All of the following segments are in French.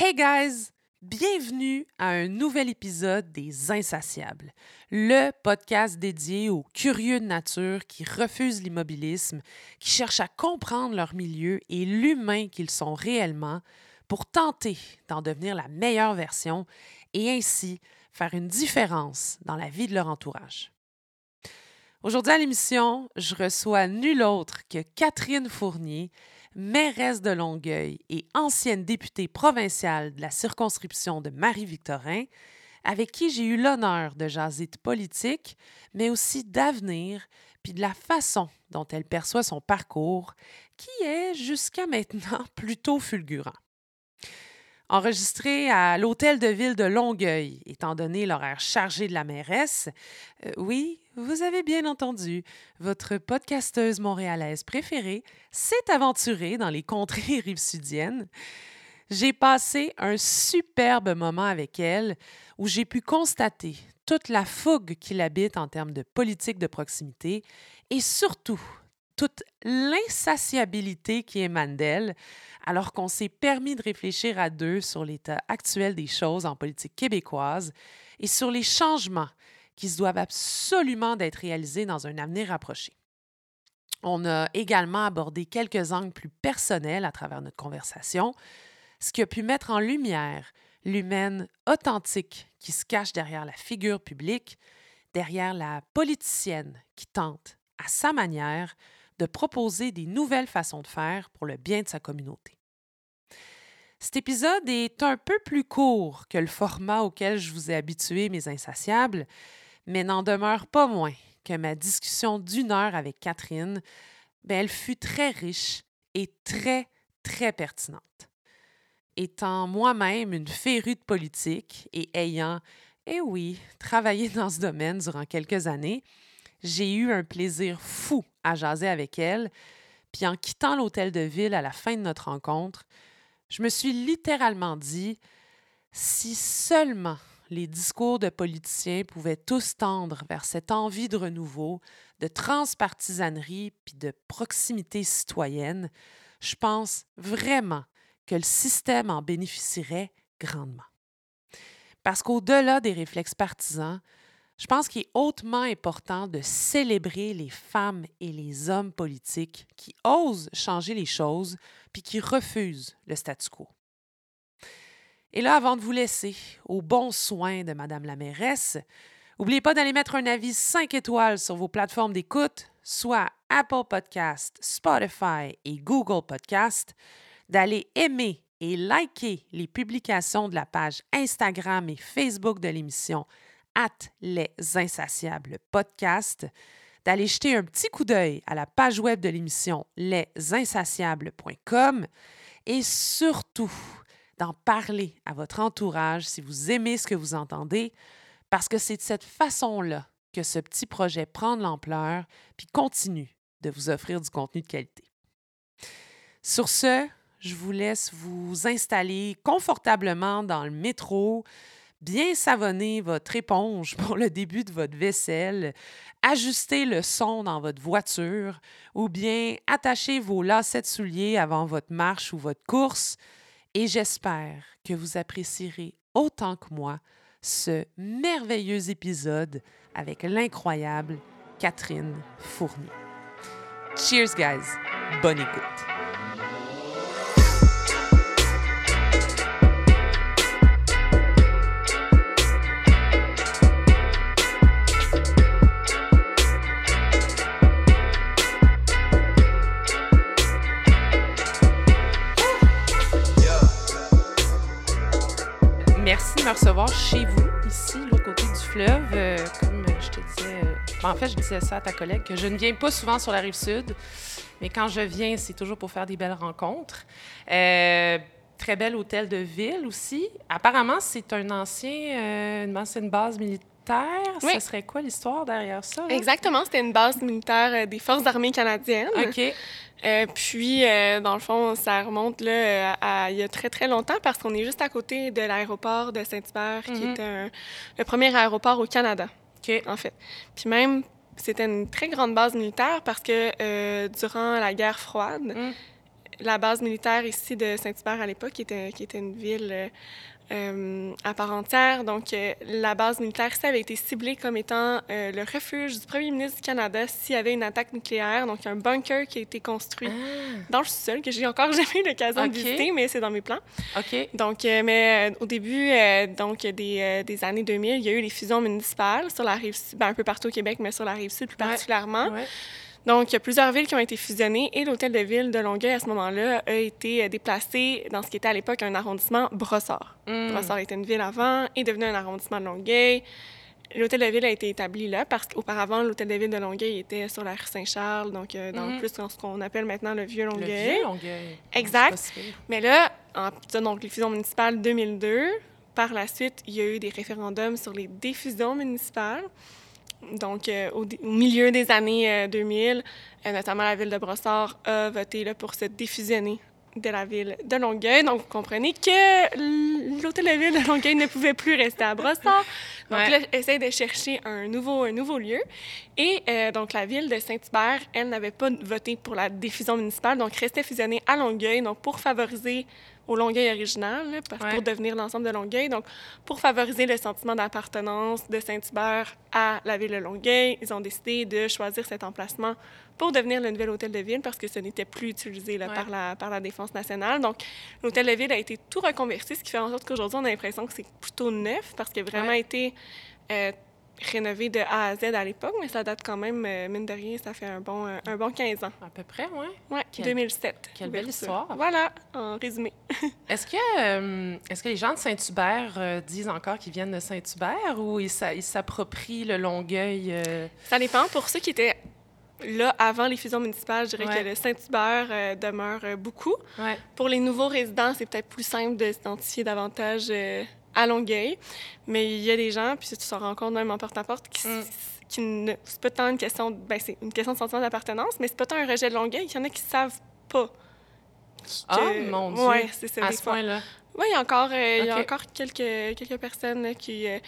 Hey guys! Bienvenue à un nouvel épisode des Insatiables, le podcast dédié aux curieux de nature qui refusent l'immobilisme, qui cherchent à comprendre leur milieu et l'humain qu'ils sont réellement pour tenter d'en devenir la meilleure version et ainsi faire une différence dans la vie de leur entourage. Aujourd'hui à l'émission, je reçois nul autre que Catherine Fournier, mairesse de Longueuil et ancienne députée provinciale de la circonscription de Marie-Victorin, avec qui j'ai eu l'honneur de jaser de politique, mais aussi d'avenir, puis de la façon dont elle perçoit son parcours, qui est jusqu'à maintenant plutôt fulgurant. Enregistré à l'hôtel de ville de Longueuil, étant donné l'horaire chargé de la mairesse, euh, oui, vous avez bien entendu, votre podcasteuse montréalaise préférée s'est aventurée dans les contrées rive-sudiennes. J'ai passé un superbe moment avec elle où j'ai pu constater toute la fougue qui habite en termes de politique de proximité et surtout toute l'insatiabilité qui émane d'elle, alors qu'on s'est permis de réfléchir à deux sur l'état actuel des choses en politique québécoise et sur les changements qui se doivent absolument d'être réalisés dans un avenir rapproché. On a également abordé quelques angles plus personnels à travers notre conversation, ce qui a pu mettre en lumière l'humaine authentique qui se cache derrière la figure publique, derrière la politicienne qui tente, à sa manière, de proposer des nouvelles façons de faire pour le bien de sa communauté. Cet épisode est un peu plus court que le format auquel je vous ai habitué, mes insatiables, mais n'en demeure pas moins que ma discussion d'une heure avec Catherine, ben, elle fut très riche et très, très pertinente. Étant moi-même une férue de politique et ayant, eh oui, travaillé dans ce domaine durant quelques années, j'ai eu un plaisir fou à jaser avec elle. Puis en quittant l'hôtel de ville à la fin de notre rencontre, je me suis littéralement dit si seulement les discours de politiciens pouvaient tous tendre vers cette envie de renouveau, de transpartisanerie puis de proximité citoyenne, je pense vraiment que le système en bénéficierait grandement. Parce qu'au-delà des réflexes partisans, je pense qu'il est hautement important de célébrer les femmes et les hommes politiques qui osent changer les choses puis qui refusent le statu quo. Et là, avant de vous laisser aux bons soins de Madame la mairesse, n'oubliez pas d'aller mettre un avis 5 étoiles sur vos plateformes d'écoute, soit Apple Podcast, Spotify et Google Podcast, d'aller aimer et liker les publications de la page Instagram et Facebook de l'émission at Les Insatiables podcast, d'aller jeter un petit coup d'œil à la page web de l'émission lesinsatiables.com et surtout d'en parler à votre entourage si vous aimez ce que vous entendez, parce que c'est de cette façon-là que ce petit projet prend de l'ampleur puis continue de vous offrir du contenu de qualité. Sur ce, je vous laisse vous installer confortablement dans le métro, bien savonner votre éponge pour le début de votre vaisselle, ajuster le son dans votre voiture ou bien attacher vos lacets de souliers avant votre marche ou votre course. Et j'espère que vous apprécierez autant que moi ce merveilleux épisode avec l'incroyable Catherine Fournier. Cheers, guys! Bonne écoute! Me recevoir chez vous, ici, l'autre côté du fleuve. Euh, comme je te disais, euh, en fait, je disais ça à ta collègue, que je ne viens pas souvent sur la rive sud, mais quand je viens, c'est toujours pour faire des belles rencontres. Euh, très bel hôtel de ville aussi. Apparemment, c'est un ancien, une ancienne base militaire. Oui. Ce serait quoi l'histoire derrière ça? Exactement, c'était une base militaire des Forces armées canadiennes. OK. Euh, puis, euh, dans le fond, ça remonte là, à, il y a très, très longtemps parce qu'on est juste à côté de l'aéroport de Saint-Hubert, qui mhm. est le premier aéroport au Canada, en fait. Puis même, c'était une très grande base militaire parce que euh, durant la guerre froide, mhm. la base militaire ici de Saint-Hubert à l'époque, qui était, qui était une ville euh, à part entière. Donc, euh, la base militaire ici avait été ciblée comme étant euh, le refuge du premier ministre du Canada s'il y avait une attaque nucléaire. Donc, un bunker qui a été construit ah. dans le sous-sol, que j'ai encore jamais eu l'occasion de visiter, mais c'est dans mes plans. OK. Donc, mais au début donc, des, des, années 2000, il y a eu les fusions municipales sur la rive sud, ben, un peu partout au Québec, mais sur la rive sud plus particulièrement. Donc, il y a plusieurs villes qui ont été fusionnées et l'hôtel de ville de Longueuil, à ce moment-là, a été euh, déplacé dans ce qui était à l'époque un arrondissement Brossard. Mm. Brossard était une ville avant et devenu un arrondissement de Longueuil. L'hôtel de ville a été établi là parce qu'auparavant, l'hôtel de ville de Longueuil était sur la rue Saint-Charles, donc euh, dans mm. plus dans ce qu'on appelle maintenant le Vieux Longueuil. Le Vieux Longueuil. Exact. Mais là, en, donc les fusions municipales 2002, par la suite, il y a eu des référendums sur les défusions municipales. Donc, euh, au, milieu des années 2000, euh, euh, notamment la ville de Brossard a voté là, pour se défusionner de la ville de Longueuil. Donc, vous comprenez que l'hôtel de ville de Longueuil ne pouvait plus rester à Brossard. Donc, là, essaie de chercher un nouveau, un nouveau lieu. Et donc, la ville de Saint-Hubert, elle n'avait pas voté pour la diffusion municipale, donc restait fusionnée à Longueuil, donc pour favoriser au Longueuil original, pour devenir l'ensemble de Longueuil. Donc, pour favoriser le sentiment d'appartenance de Saint-Hubert à la ville de Longueuil, ils ont décidé de choisir cet emplacement pour devenir le nouvel hôtel de ville parce que ce n'était plus utilisé là, par, la, par la Défense nationale. Donc, l'hôtel de ville a été tout reconverti, ce qui fait en sorte qu'aujourd'hui, on a l'impression que c'est plutôt neuf parce qu'il a vraiment été euh, rénové de A à Z à l'époque, mais ça date quand même, euh, mine de rien, ça fait un bon, euh, un bon 15 ans. À peu près, oui. Oui, 2007. Quelle belle histoire. Voilà, en résumé. est-ce que, euh, est-ce que les gens de Saint-Hubert disent encore qu'ils viennent de Saint-Hubert ou ils, s'approprient le Longueuil? Ça dépend. Pour ceux qui étaient là, avant les fusions municipales, je dirais que le Saint-Hubert demeure beaucoup. Pour les nouveaux résidents, c'est peut-être plus simple de s'identifier davantage à Longueuil. Mais il y a des gens, puis tu te rends compte même en porte-à-porte, qui, mm. qui ne, c'est pas tant une question, ben c'est une question de sentiment d'appartenance, mais c'est pas tant un rejet de Longueuil. Il y en a qui savent pas. Ah, mon Dieu! Ouais, c'est ça. À ce point-là. Oui, il y a encore, euh, il y a encore quelques, quelques personnes qui, euh,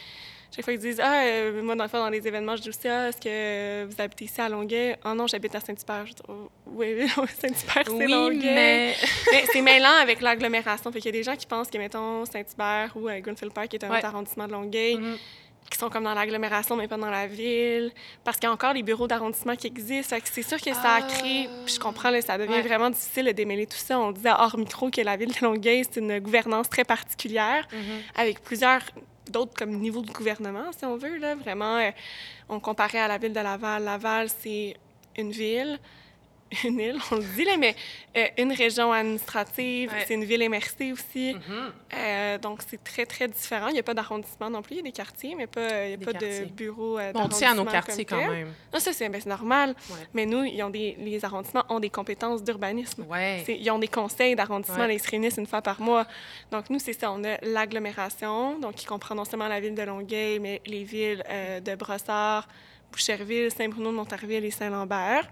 chaque fois qu'ils disent Ah, euh, moi, dans le fond, dans les événements, je dis aussi Ah, est-ce que vous habitez ici à Longueuil? Ah non, j'habite à Saint-Hubert. Je dis oh, Oui, Saint-Hubert, c'est oui, Longueuil. Mais, mais c'est mêlant avec l'agglomération. Fait qu'il y a des gens qui pensent que, mettons, Saint-Hubert ou euh, Greenfield Park, qui est un autre arrondissement de Longueuil, mm-hmm. qui sont comme dans l'agglomération, mais pas dans la ville. Parce qu'il y a encore les bureaux d'arrondissement qui existent. c'est sûr que ça a créé. Ah. Puis je comprends, là, ça devient vraiment difficile de démêler tout ça. On disait hors micro que la ville de Longueuil, c'est une gouvernance très particulière, mm-hmm. avec plusieurs d'autres comme niveau de gouvernement, si on veut. Là. Vraiment, euh, on comparait à la ville de Laval. Laval, c'est une ville une île, on le dit, là, mais euh, une région administrative, c'est une ville MRC aussi. Mm-hmm. Euh, donc, c'est très, très différent. Il n'y a pas d'arrondissement non plus. Il y a des quartiers, mais pas, il n'y a pas de bureau euh, On tient à nos quartiers quand même. Non, ça, c'est ben, normal. Mais nous, ils ont des, les arrondissements ont des compétences d'urbanisme. Ils ont des conseils d'arrondissement. Ils se réunissent une fois par mois. Donc, nous, c'est ça. On a l'agglomération, donc qui comprend non seulement la ville de Longueuil, mais les villes de Brossard, Boucherville, Saint-Bruno de Montarville et Saint-Lambert.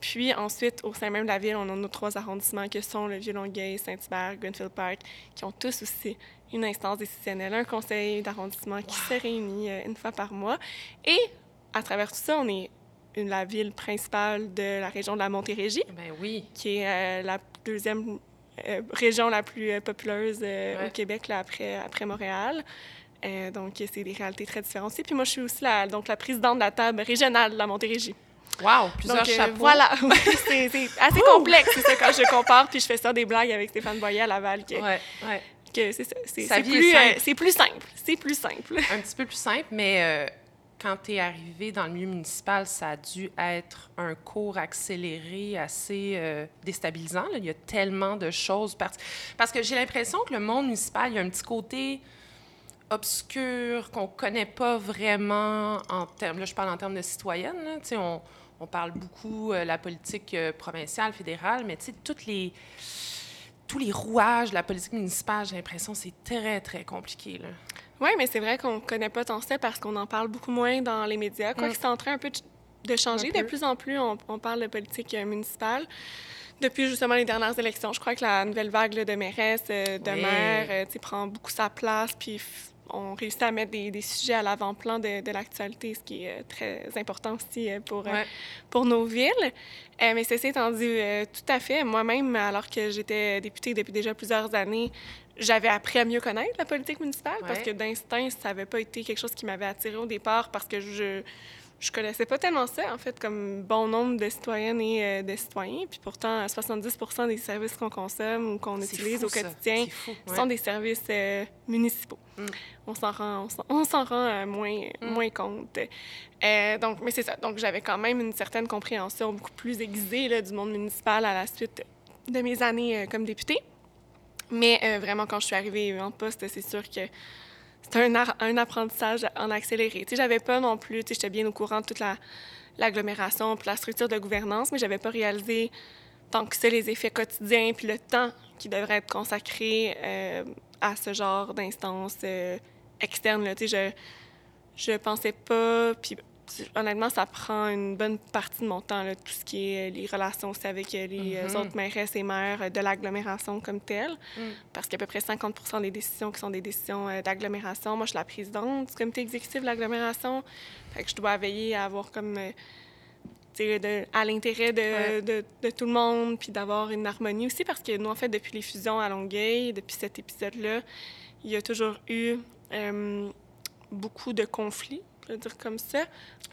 Puis ensuite, au sein même de la ville, on a nos trois arrondissements que sont le Vieux-Longueuil, Saint-Hubert, Greenfield Park, qui ont tous aussi une instance décisionnelle, un conseil d'arrondissement qui se réunit euh, une fois par mois. Et à travers tout ça, on est une, la ville principale de la région de la Montérégie. Ben oui. Qui est euh, la deuxième euh, région la plus populeuse au Québec là, après, après Montréal. donc, c'est des réalités très différentes. Puis moi, je suis aussi la, donc, la présidente de la table régionale de la Montérégie. Wow, plusieurs Donc, euh, chapeaux. Voilà, c'est assez complexe, c'est ça, quand je compare, puis je fais ça des blagues avec Stéphane Boyer à Laval. Que, ouais, ouais. Que c'est ça. C'est plus, euh, c'est plus simple. C'est plus simple. Un petit peu plus simple, mais euh, quand tu es arrivé dans le milieu municipal, ça a dû être un cours accéléré assez déstabilisant. Là. Il y a tellement de choses. Parce que j'ai l'impression que le monde municipal, il y a un petit côté obscur qu'on connaît pas vraiment en termes, là je parle en termes de citoyenne, là, on, on parle beaucoup de euh, la politique euh, provinciale, fédérale, mais toutes les, tous les rouages de la politique municipale, j'ai l'impression que c'est très, très compliqué. Oui, mais c'est vrai qu'on ne connaît pas tant ça parce qu'on en parle beaucoup moins dans les médias. Quoi mm. c'est en train un peu de changer. De plus en plus, on, parle de politique euh, municipale. Depuis justement les dernières élections, je crois que la nouvelle vague de mairesse, de maire, prend beaucoup sa place. Puis on réussit à mettre des, sujets à l'avant-plan de, l'actualité, ce qui est très important aussi pour, pour nos villes. mais ceci étant dit, tout à fait. Moi-même, alors que j'étais députée depuis déjà plusieurs années, j'avais appris à mieux connaître la politique municipale parce que d'instinct, ça n'avait pas été quelque chose qui m'avait attiré au départ parce que je je connaissais pas tellement ça, en fait, comme bon nombre de citoyennes et euh, de citoyens. Puis pourtant, 70 des services qu'on consomme ou qu'on utilise au quotidien sont des services euh, municipaux. Mm. On s'en rend, on s'en rend euh, moins, mm. moins compte. donc, mais c'est ça. Donc, j'avais quand même une certaine compréhension beaucoup plus aiguisée là, du monde municipal à la suite de mes années comme députée. Mais vraiment, quand je suis arrivée en poste, c'est sûr que c'était un, un, apprentissage en accéléré. Tu sais, j'avais pas non plus, tu sais, j'étais bien au courant de toute l'agglomération, puis la structure de gouvernance, mais j'avais pas réalisé tant que ça les effets quotidiens, puis le temps qui devrait être consacré euh, à ce genre d'instances euh, externes. Là. Tu sais, je, je pensais pas, puis honnêtement, ça prend une bonne partie de mon temps, là, tout ce qui est euh, les relations aussi avec euh, les euh, mm-hmm. autres maires et maires de l'agglomération comme telle. Mm. Parce qu'à peu près 50% des décisions qui sont des décisions d'agglomération. Moi, je suis la présidente du comité exécutif de l'agglomération. Fait que je dois veiller à avoir comme. De, à l'intérêt de, de, de, tout le monde, puis d'avoir une harmonie aussi, parce que nous, en fait, depuis les fusions à Longueuil, depuis cet épisode-là, il y a toujours eu beaucoup de conflits je veux dire comme ça,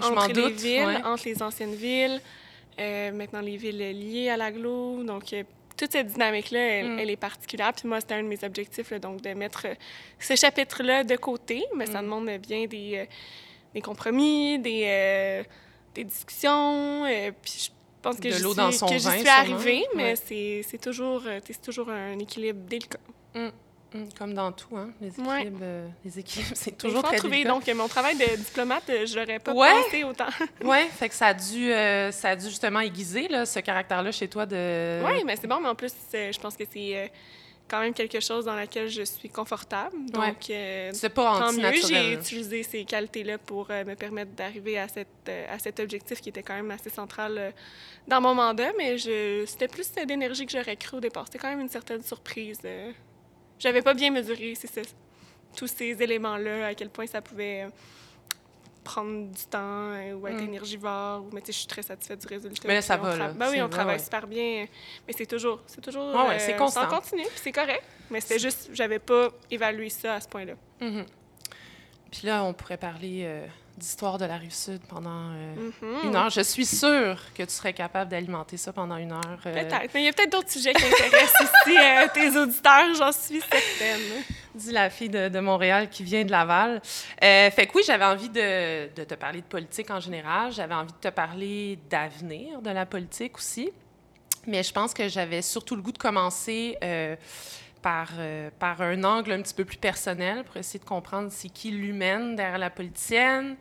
entre les villes, entre les anciennes villes, euh, maintenant les villes liées à l'aglo. Donc, euh, toute cette dynamique-là, mm. elle, est particulière. Puis moi, c'était un de mes objectifs, donc de mettre euh, ce chapitre-là de côté, mais ça mm. demande bien des, des compromis, des, des discussions. puis je pense que, je, dans son que j'y suis arrivée, mais c'est toujours, toujours un équilibre délicat. Mm. Mm, comme dans tout, hein, les équilibres, euh, les équilibres c'est toujours très trouver. Donc, mon travail de diplomate, euh, je l'aurais pas pensé autant. oui, fait que ça a dû, euh, ça a dû justement aiguiser là, ce caractère-là chez toi de... Oui, mais c'est bon, mais en plus, je pense que c'est quand même quelque chose dans laquelle je suis confortable. Donc, c'est pas tant mieux, j'ai utilisé ces qualités-là pour me permettre d'arriver à, cette, à cet objectif qui était quand même assez central dans mon mandat, mais c'était plus d'énergie que j'aurais cru au départ. C'était quand même une certaine surprise j'avais pas bien mesuré tous ces éléments-là, à quel point ça pouvait euh, prendre du temps euh, ou être mm. énergivore. Mais je suis très satisfaite du résultat. Mais ça va, là. Ben oui, on travaille super bien. Mais c'est toujours... C'est toujours... c'est euh, constant. Ça continue, puis c'est correct. Mais c'était juste... J'avais pas évalué ça à ce point-là. Mm-hmm. Puis là, on pourrait parler d'histoire de la Rive-Sud pendant euh, mhm. une heure. Je suis sûre que tu serais capable d'alimenter ça pendant une heure. Euh. Peut-être, mais il y a peut-être d'autres sujets qui intéressent ici euh, tes auditeurs, j'en suis certaine. Dis la fille de, Montréal qui vient de Laval. fait que oui, j'avais envie de, de, te parler de politique en général. J'avais envie de te parler d'avenir de la politique aussi. Mais je pense que j'avais surtout le goût de commencer par, euh, par un angle un petit peu plus personnel pour essayer de comprendre c'est qui l'humaine derrière la politicienne,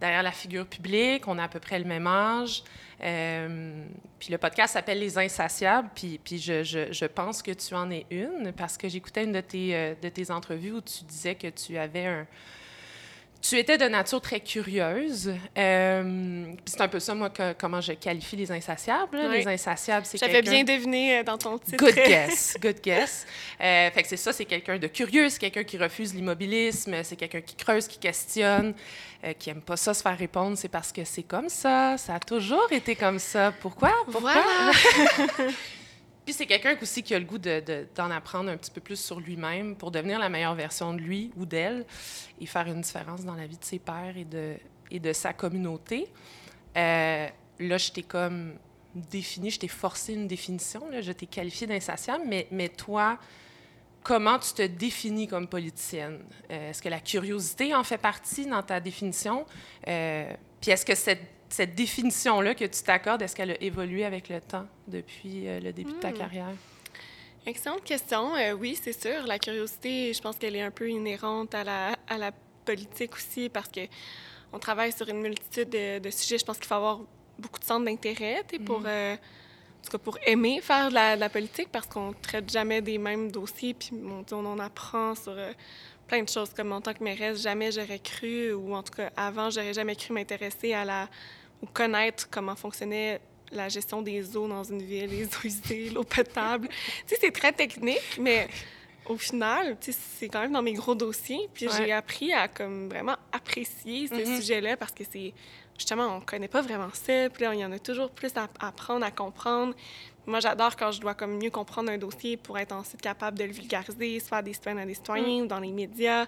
derrière la figure publique. On a à peu près le même âge. Euh, puis le podcast s'appelle Les Insatiables, puis, puis je, je, je, pense que tu en es une parce que j'écoutais une de tes, euh, de tes entrevues où tu disais que tu avais un, tu étais de nature très curieuse. Euh, c'est un peu ça, moi, comment je qualifie les insatiables. Les insatiables, c'est J'avais bien deviné euh, dans ton titre. Good guess, good guess. Euh, fait que c'est ça, c'est quelqu'un de curieux, c'est quelqu'un qui refuse l'immobilisme, c'est quelqu'un qui creuse, qui questionne, qui aime pas ça se faire répondre. C'est parce que c'est comme ça, ça a toujours été comme ça. Pourquoi? Pourquoi? Puis c'est quelqu'un aussi qui a le goût d'en apprendre un petit peu plus sur lui-même pour devenir la meilleure version de lui ou d'elle et faire une différence dans la vie de ses pairs et de, et de sa communauté. Euh, là, je t'ai comme défini, je t'ai forcé une définition, là, je t'ai qualifié d'insatiable, mais, mais toi, comment tu te définis comme politicienne? Euh, est-ce que la curiosité en fait partie dans ta définition? Euh, puis est-ce que cette cette définition-là que tu t'accordes, est-ce qu'elle a évolué avec le temps depuis euh, le début de ta hmm. carrière? Excellente question. Euh, oui, c'est sûr. La curiosité, je pense qu'elle est un peu inhérente à la, à la politique aussi parce que on travaille sur une multitude de, sujets. Je pense qu'il faut avoir beaucoup de centres d'intérêt pour, hmm. euh, en tout cas pour aimer faire de la, politique parce qu'on ne traite jamais des mêmes dossiers. Puis on, on en apprend sur plein de choses. Comme en tant que mairesse, jamais j'aurais cru, ou en tout cas avant, j'aurais jamais cru m'intéresser à la ou connaître comment fonctionnait la gestion des eaux dans une ville, les eaux usées, l'eau potable. tu sais, c'est très technique, mais au final, c'est quand même dans mes gros dossiers. Puis j'ai appris à comme vraiment apprécier ce mm-hmm. sujet-là parce que c'est justement, on connaît pas vraiment ça. Puis là, il y en a toujours plus à apprendre, à comprendre. Moi, j'adore quand je dois comme mieux comprendre un dossier pour être ensuite capable de le vulgariser, soit à des citoyennes à des citoyens mm. ou dans les médias.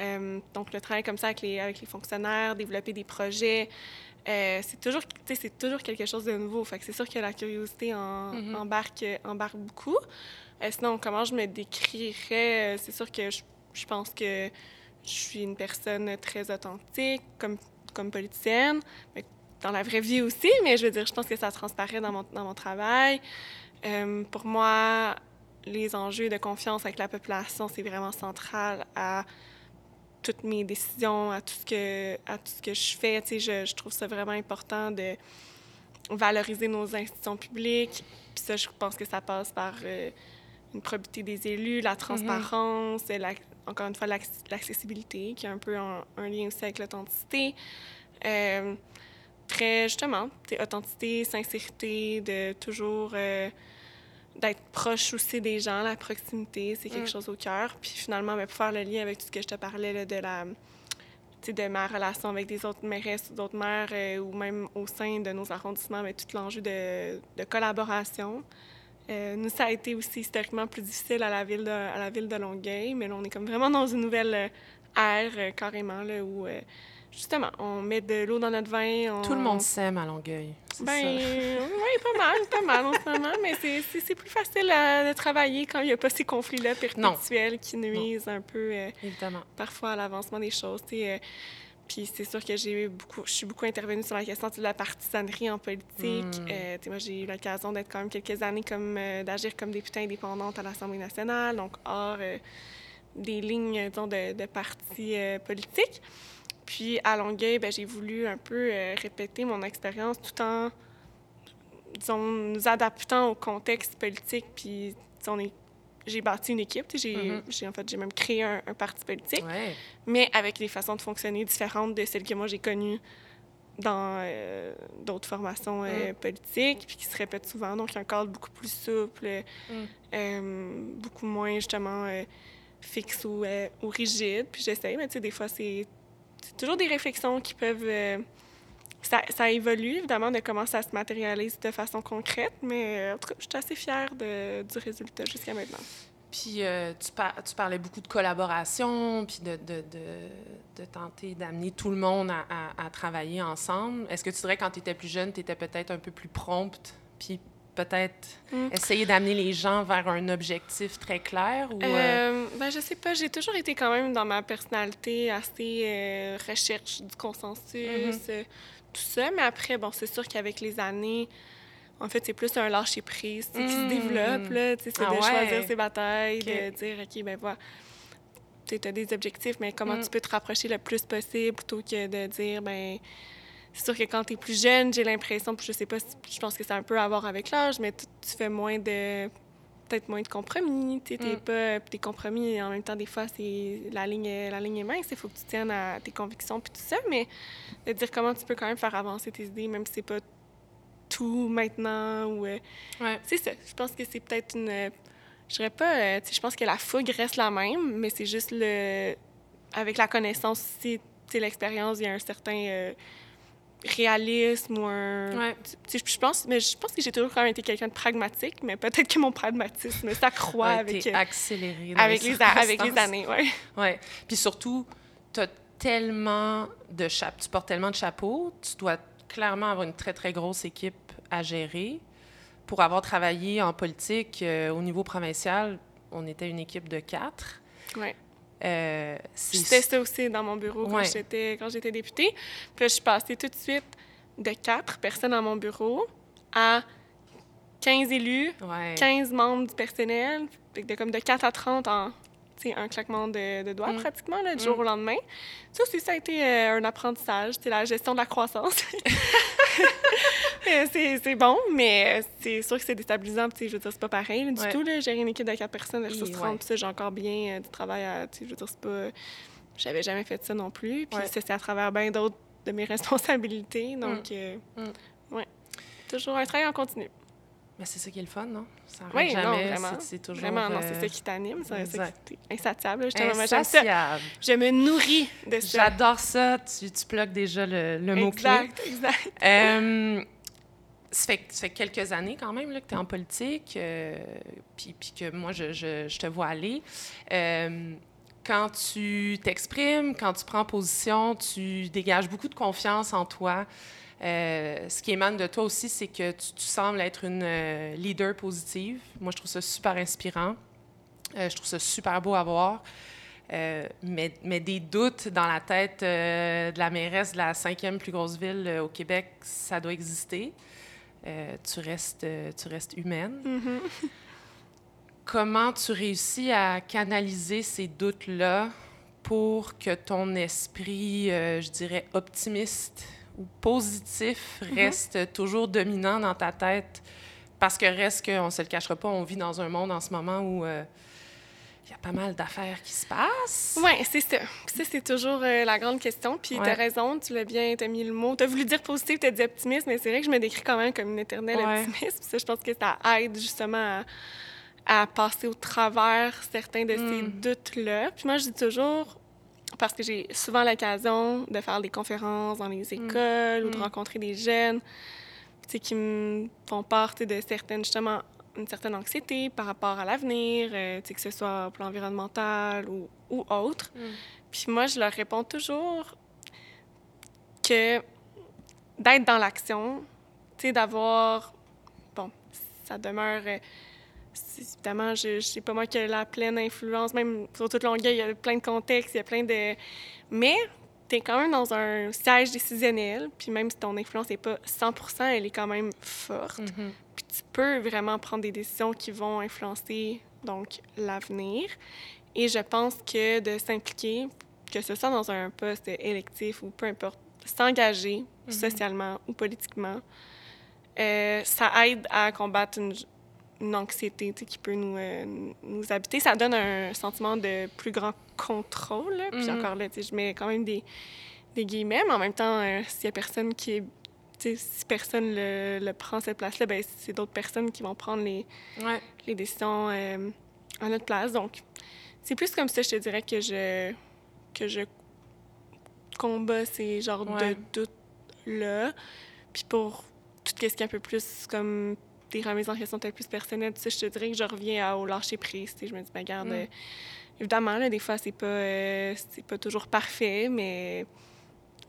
Euh, donc, le travail comme ça avec les, avec les fonctionnaires, développer des projets, euh, c'est toujours, c'est toujours quelque chose de nouveau. Fait que c'est sûr que la curiosité en, mm-hmm. embarque, embarque beaucoup. Euh, sinon, comment je me décrirais? C'est sûr que je, je, pense que je suis une personne très authentique comme, comme politicienne, dans la vraie vie aussi, mais je veux dire, je pense que ça transparaît dans mon, dans mon travail. pour moi, les enjeux de confiance avec la population, c'est vraiment central à toutes mes décisions, à tout ce que, à tout ce que je fais. Tu sais, je, je trouve ça vraiment important de valoriser nos institutions publiques. Puis ça, je pense que ça passe par euh, une probité des élus, la transparence, la, encore une fois, l'accessibilité, qui est un peu un lien aussi avec l'authenticité. Euh, très, justement, authenticité, sincérité, de toujours... Euh, d'être proche aussi des gens, la proximité, c'est quelque mm. chose au cœur. Puis finalement, ben, pour faire le lien avec tout ce que je te parlais de la de ma relation avec des autres mairesses ou d'autres maires euh, ou même au sein de nos arrondissements, mais tout l'enjeu de, de, collaboration. Euh, nous, ça a été aussi historiquement plus difficile à la ville de, à la ville de Longueuil, mais là, on est comme vraiment dans une nouvelle ère, carrément, là, où justement, on met de l'eau dans notre vin. Tout le monde s'aime à Longueuil. Ben, oui, pas mal, pas mal en ce moment, mais c'est plus facile à, de travailler quand il n'y a pas ces conflits-là perpétuels qui nuisent un peu, euh, Évidemment. parfois, à l'avancement des choses. Euh, puis c'est sûr que j'ai beaucoup, je suis beaucoup intervenue sur la question de la partisanerie en politique. Hmm. Euh, moi, j'ai eu l'occasion d'être quand même quelques années comme d'agir comme députée indépendante à l'Assemblée nationale, donc hors des lignes, disons, de, de partis politiques. Puis à Longueuil, ben, j'ai voulu un peu euh, répéter mon expérience tout en disons, nous adaptant au contexte politique. Puis j'ai bâti une équipe. Mm-hmm. J'ai en fait j'ai même créé un, parti politique, mais avec des façons de fonctionner différentes de celles que moi j'ai connues dans euh, d'autres formations euh, mm. politiques, puis qui se répètent souvent. Donc, un cadre beaucoup plus souple, mm. beaucoup moins, justement, fixe ou, ou rigide. Puis j'essaie, mais tu sais, des fois, c'est c'est toujours des réflexions qui peuvent... Euh, ça, ça, évolue, évidemment, de comment ça se matérialise de façon concrète, mais euh, en tout cas, je suis assez fière de, du résultat jusqu'à maintenant. Puis euh, tu, tu, parlais beaucoup de collaboration, puis de, de, de tenter d'amener tout le monde à, à, travailler ensemble. Est-ce que tu dirais, quand tu étais plus jeune, tu étais peut-être un peu plus prompte, puis peut-être mm. essayer d'amener les gens vers un objectif très clair? Ou, euh? euh... ben, je sais pas. J'ai toujours été quand même dans ma personnalité assez euh, recherche du consensus, mm-hmm. euh, tout ça. Mais après, bon, c'est sûr qu'avec les années, en fait, c'est plus un lâcher-prise qui se mm. développe. C'est ah de choisir ses batailles, de dire, OK, ben voilà tu as des objectifs, mais comment mm. tu peux te rapprocher le plus possible plutôt que de dire, ben c'est sûr que quand tu es plus jeune, j'ai l'impression, puis je sais pas, je pense que ça a un peu à voir avec l'âge, mais tu, fais moins de peut-être moins de compromis, tu sais, mm. pas tes compromis en même temps des fois c'est la ligne la ligne est mince, il faut que tu tiennes à tes convictions puis tout ça, mais de dire comment tu peux quand même faire avancer tes idées même si c'est pas tout maintenant ou euh, c'est ça. Je pense que c'est peut-être une je dirais pas euh, je pense que la fougue reste la même, mais c'est juste le avec la connaissance aussi, l'expérience, il y a un certain euh, réalisme ou un... Je pense, mais je pense que j'ai toujours quand même été quelqu'un de pragmatique, mais peut-être que mon pragmatisme s'accroît avec... Euh, accéléré avec les, avec les années, oui. Ouais. Puis surtout, tu as tellement de chapeaux, tu portes tellement de chapeaux, tu dois clairement avoir une très, très grosse équipe à gérer. Pour avoir travaillé en politique euh, au niveau provincial, on était une équipe de quatre. Oui. Euh, C'était ça aussi dans mon bureau quand j'étais quand j'étais députée. Puis là, je suis passée tout de suite de quatre personnes dans mon bureau à 15 élus, 15 membres du personnel, de comme de 4 à 30 en un claquement de, doigts mm. pratiquement, là, du jour mm. au lendemain. Ça aussi, ça a été euh, un apprentissage, c'est la gestion de la croissance. c'est bon, mais c'est sûr que c'est déstabilisant. Je veux dire, c'est pas pareil du tout. Là, gérer une équipe de quatre personnes versus 30, ça, j'ai encore bien euh, du travail à. Je veux dire, c'est pas. J'avais jamais fait ça non plus. Puis c'est à travers bien d'autres de mes responsabilités. Donc, mm. Euh, ouais. Toujours un travail en continu. Mais c'est ça qui est le fun, non? Ça oui, jamais. Non, vraiment. C'est toujours. Vraiment, non, c'est ça qui t'anime. C'est insatiable. Insatiable. Je me nourris de ça. J'adore ça. Tu, tu plugues déjà le, le mot-clé. Exact, exact. Euh, ça, fait, ça fait quelques années quand même là, que tu es en politique, euh, puis, puis que moi, je, je, je, te vois aller. Euh, quand tu t'exprimes, quand tu prends position, tu dégages beaucoup de confiance en toi. Euh, ce qui émane de toi aussi, c'est que tu, sembles être une euh, leader positive. Moi, je trouve ça super inspirant. Euh, je trouve ça super beau à voir. Mais, mais, des doutes dans la tête de la mairesse de la cinquième plus grosse ville au Québec, ça doit exister. tu, restes, tu restes humaine. Mm-hmm. Comment tu réussis à canaliser ces doutes-là pour que ton esprit, je dirais, optimiste ou positif mhm. reste toujours dominant dans ta tête? Parce que reste qu'on ne se le cachera pas, on vit dans un monde en ce moment où il euh, y a pas mal d'affaires qui se passent. Oui, c'est ça. ça, c'est toujours euh, la grande question. Puis tu as raison, tu l'as bien, tu as mis le mot. Tu as voulu dire positif, tu as dit optimiste, mais c'est vrai que je me décris quand même comme une éternelle optimiste. ça, je pense que ça aide justement à, passer au travers certains de ces mm. doutes-là. Puis moi, je dis toujours, parce que j'ai souvent l'occasion de faire des conférences dans les mm. écoles ou de mm. rencontrer des jeunes qui me font part de certaines, justement, une certaine anxiété par rapport à l'avenir, euh, que ce soit au plan environnemental ou, ou autre. Mm. Puis moi, je leur réponds toujours que d'être dans l'action, d'avoir, bon, ça demeure... Évidemment, je, sais pas moi qui a la pleine influence, même sur toute longueur, il y a plein de contextes, il y a plein de... Mais tu es quand même dans un siège décisionnel, puis même si ton influence n'est pas 100 elle est quand même forte. Mm-hmm. Puis tu peux vraiment prendre des décisions qui vont influencer, donc, l'avenir. Et je pense que de s'impliquer, que ce soit dans un poste électif ou peu importe, s'engager mm-hmm. socialement ou politiquement, euh, ça aide à combattre une, une anxiété qui peut nous, euh, nous habiter. Ça donne un sentiment de plus grand contrôle. Puis mhm. encore là, je mets quand même des, des guillemets, mais en même temps, euh, s'il y a personne qui est. Si personne le, le prend cette place-là, ben, c'est d'autres personnes qui vont prendre les, les décisions euh, à notre place. Donc, c'est plus comme ça, je te dirais, que je, que je combats ces genres de doutes-là. Puis pour tout ce qui est un peu plus comme des remises en question peut-être plus personnelles, tu sais, je te dirais que je reviens au lâcher prise. Tu sais, je me dis, ben, regarde, mm. euh, évidemment, là, des fois, c'est pas, euh, c'est pas toujours parfait, mais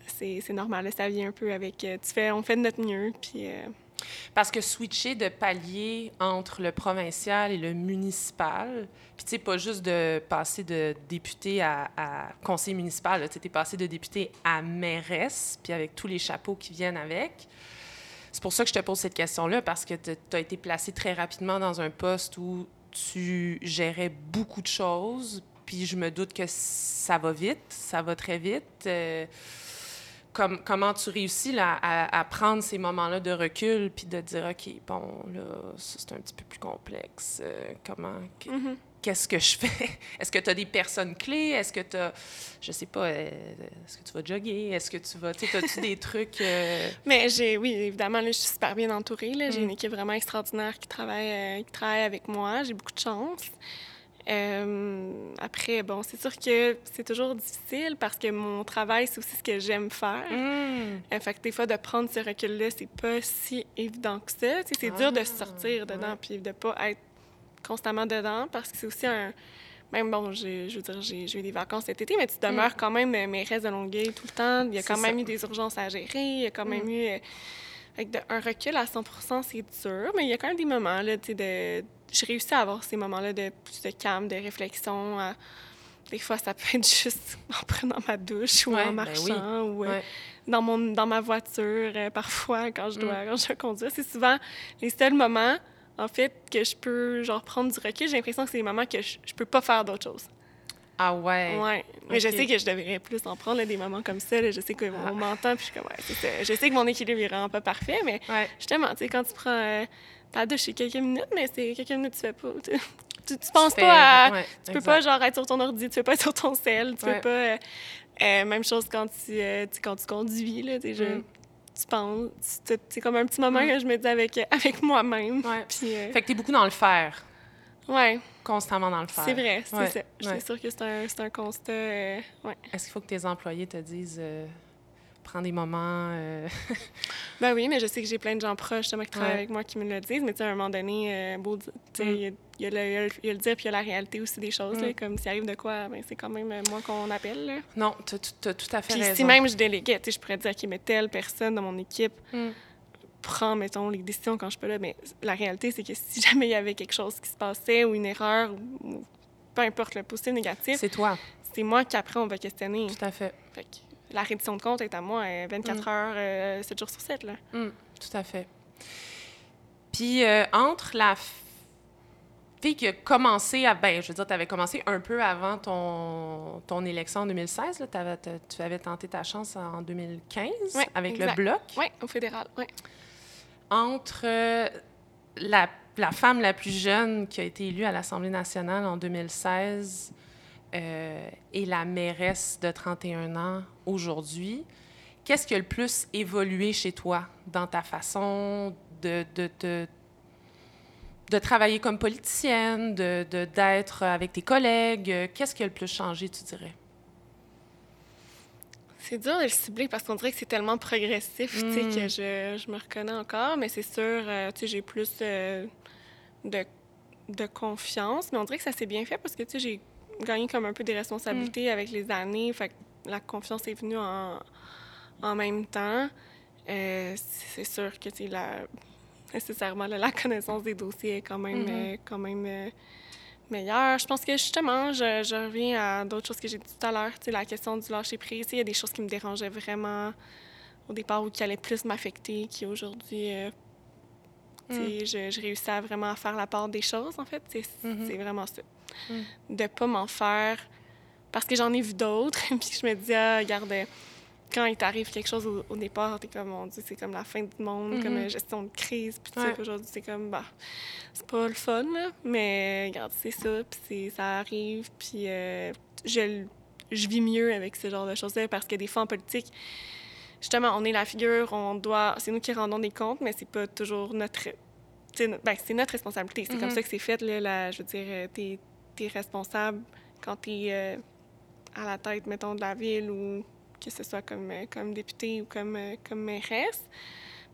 c'est, c'est normal. ça vient un peu avec. Euh, tu fais, on fait de notre mieux, puis. Parce que switcher de palier entre le provincial et le municipal, puis tu sais, pas juste de passer de député à, à conseiller municipal, tu es passé de député à mairesse, puis avec tous les chapeaux qui viennent avec. C'est pour ça que je te pose cette question-là, parce que tu as été placé très rapidement dans un poste où tu gérais beaucoup de choses, puis je me doute que ça va vite, ça va très vite. Euh, comment tu réussis à, prendre ces moments-là de recul, puis de dire, OK, bon, là, c'est un petit peu plus complexe. Euh, comment... qu'est-ce que je fais? Est-ce que tu as des personnes clés? Est-ce que tu as, je sais pas, euh, est-ce que tu vas jogger? Est-ce que tu vas, tu sais, as-tu des trucs? Euh? Mais j'ai, oui, évidemment, là, je suis super bien entourée. Là. J'ai une mm. équipe vraiment extraordinaire qui travaille, euh, qui travaille avec moi. J'ai beaucoup de chance. après, bon, c'est sûr que c'est toujours difficile parce que mon travail, c'est aussi ce que j'aime faire. Mm. fait que des fois, de prendre ce recul-là, c'est pas si évident que ça. c'est dur de sortir dedans puis de pas être constamment dedans parce que c'est aussi un. Même bon, je veux dire, j'ai eu des vacances cet été, mais tu demeures mm. quand même euh, mes restes de Longueuil tout le temps. Il y a quand même eu des urgences à gérer. Il y a quand même mm. eu. Euh, avec un recul à 100 c'est dur, mais il y a quand même des moments, là, tu sais, de. J'ai réussi à avoir ces moments-là de plus de calme, de réflexion. Des fois, ça peut être juste en prenant ma douche ou en ben marchant ou euh, dans, mon, dans ma voiture, parfois, quand je dois, mm. quand je conduire. C'est souvent les seuls moments en fait, que je peux, genre, prendre du recul. J'ai l'impression que c'est des moments que je, je peux pas faire d'autre chose. Ah ouais? Ouais. Mais je sais que je devrais plus en prendre, des moments comme ça. Je sais qu'on ah. m'entend, puis je suis comme, ouais, Je sais que mon équilibre est vraiment pas parfait, mais justement, tu sais, quand tu prends euh, ta douche, c'est quelques minutes, mais c'est quelques minutes, tu fais pas. Tu, tu, penses pas à. tu peux pas, genre, être sur ton ordi, tu peux pas être sur ton sel, tu peux pas. Euh, euh, même chose quand tu, quand tu conduis, là, tu sais, mm tu penses. C'est comme un petit moment mm. que je me dis avec, avec moi-même. Ouais. Puis, euh, Fait que t'es beaucoup dans le faire. Ouais. Constamment dans le faire. C'est vrai, c'est ça. Je suis sûre que c'est un, un, constat. Euh, ouais. Est-ce qu'il faut que tes employés te disent prends des moments. Euh... ben oui, mais je sais que j'ai plein de gens proches justement, qui travaillent avec moi qui me le disent. Mais tu sais, à un moment donné, euh, beau, mm. il y, a le, y, a le dire puis il y a la réalité aussi des choses. Là, mm. comme s'il arrive de quoi, ben, c'est quand même euh, moi qu'on appelle. Là. Non, tu as, tout à fait puis raison. si même je déléguais, je pourrais dire, OK, mais telle personne dans mon équipe mm. prend, mettons, les décisions quand je pas là. Mais la réalité, c'est que si jamais il y avait quelque chose qui se passait ou une erreur, ou, peu importe le positif, négatif, c'est toi. C'est moi qu'après on va questionner. Tout à fait. fait la reddition de compte est à moi 24 mm. heures, 7 euh, jours sur 7. Là. Mm, tout à fait. Puis, euh, entre la fille qui a commencé à. Ben, je veux dire, tu avais commencé un peu avant ton, ton élection en 2016. Là, avais, tu avais tenté ta chance en 2015 avec le Bloc. Oui, au fédéral. Oui. Entre euh, la, la, femme la plus jeune qui a été élue à l'Assemblée nationale en 2016 euh, et la mairesse de 31 ans aujourd'hui, qu'est-ce qui a le plus évolué chez toi dans ta façon de, de, de, travailler comme politicienne, de, d'être avec tes collègues? Qu'est-ce qui a le plus changé, tu dirais? C'est dur de le cibler parce qu'on dirait que c'est tellement progressif sais, que hmm. je, je, me reconnais encore, mais c'est sûr, euh, tu sais, j'ai plus euh, de, de confiance. Mais on dirait que ça s'est bien fait parce que tu sais, j'ai gagné comme un peu des responsabilités mm. avec les années. Fait la confiance est venue en, en même temps. Euh, c'est sûr que la, nécessairement la connaissance des dossiers est quand même, mm-hmm. euh, quand même euh, meilleure. Je pense que justement, je, je reviens à d'autres choses que j'ai dit tout à l'heure. La question du lâcher prise. Il y a des choses qui me dérangeaient vraiment au départ ou qui allaient plus m'affecter, qui aujourd'hui mm. je, je, réussis à vraiment faire la part des choses, en fait. C'est mm-hmm. vraiment ça. Mm. de ne pas m'en faire parce que j'en ai vu d'autres. puis je me dis, ah, regarde, quand il t'arrive quelque chose au, départ, t'es comme, mon Dieu, c'est comme la fin du monde, comme mm-hmm. gestion de crise. Puis ouais. aujourd'hui, c'est comme, bah, c'est pas le fun, là. Mais regarde, c'est ça, puis ça arrive. Puis euh, je, je vis mieux avec ce genre de choses-là parce que des fois, en politique, justement, on est la figure, on doit, c'est nous qui rendons des comptes, mais c'est pas toujours notre, ben, c'est notre responsabilité. C'est comme mm-hmm. ça que c'est fait, là, je veux dire, euh, t'es tu responsable quand es euh, à la tête, mettons, de la ville ou que ce soit comme, euh, comme député ou comme, euh, comme mairesse.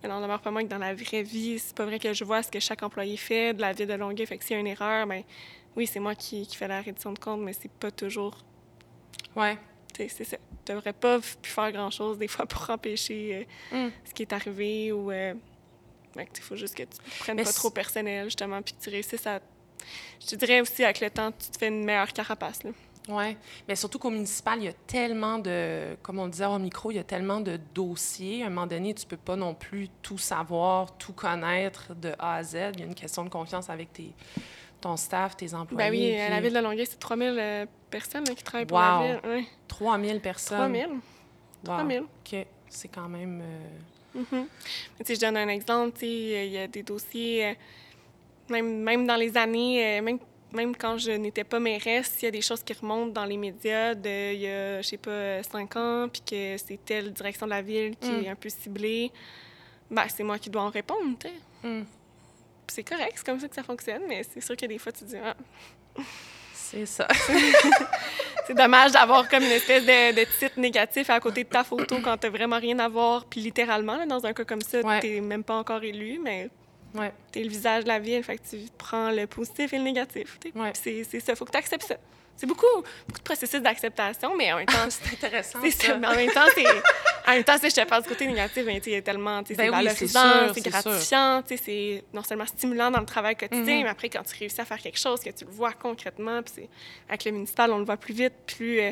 Mais on demeure pas moins que dans la vraie vie, c'est pas vrai que je vois ce que chaque employé fait de la ville de Longueuil. Fait que s'il y a une erreur, ben oui, c'est moi qui, qui fais la reddition de compte, mais c'est pas toujours. Ouais. C'est ça. Tu devrais pas pu faire grand-chose des fois pour empêcher mm. ce qui est arrivé ou. il faut juste que tu prennes pas trop personnel, justement, puis que tu réussisses à je te dirais aussi, avec le temps, tu te fais une meilleure carapace. Oui, mais surtout qu'au municipal, il y a tellement de, comme on disait au micro, il y a tellement de dossiers. À un moment donné, tu peux pas non plus tout savoir, tout connaître de A à Z. Il y a une question de confiance avec tes, ton staff, tes employés. Ben oui, à la ville de Longueuil, c'est 3000 euh, personnes qui travaillent pour la ville. Ouais. 3000 personnes. 3000. 3000. OK, c'est quand même... Euh... Mm Je donne un exemple. Il y a des dossiers... Euh, même, même dans les années, euh, même, même quand je n'étais pas mairesse, il y a des choses qui remontent dans les médias de, il y a, je sais pas, cinq ans, puis que c'est telle direction de la ville qui est mm. un peu ciblée, ben, c'est moi qui dois en répondre, tu sais. Mm. C'est correct, c'est comme ça que ça fonctionne, mais c'est sûr que des fois, tu te dis... Ah. C'est ça. c'est dommage d'avoir comme une espèce de, de, titre négatif à côté de ta photo quand t'as vraiment rien à voir. Puis littéralement, dans un cas comme ça, tu t'es même pas encore élu, mais Ouais. Tu es le visage de la ville, fait que tu prends le positif et le négatif. Ouais. C'est ça, il faut que tu acceptes ça. C'est beaucoup, beaucoup de processus d'acceptation, mais en même temps. c'est intéressant. C'est ça. Mais en même temps, c'est. En même temps, si je te parle du côté négatif, ben, il tellement. Ben c'est valorisant, c'est gratifiant, c'est non seulement stimulant dans le travail quotidien, mm-hmm. mais après, quand tu réussis à faire quelque chose, que tu le vois concrètement, puis avec le municipal, on le voit plus vite, plus. Euh,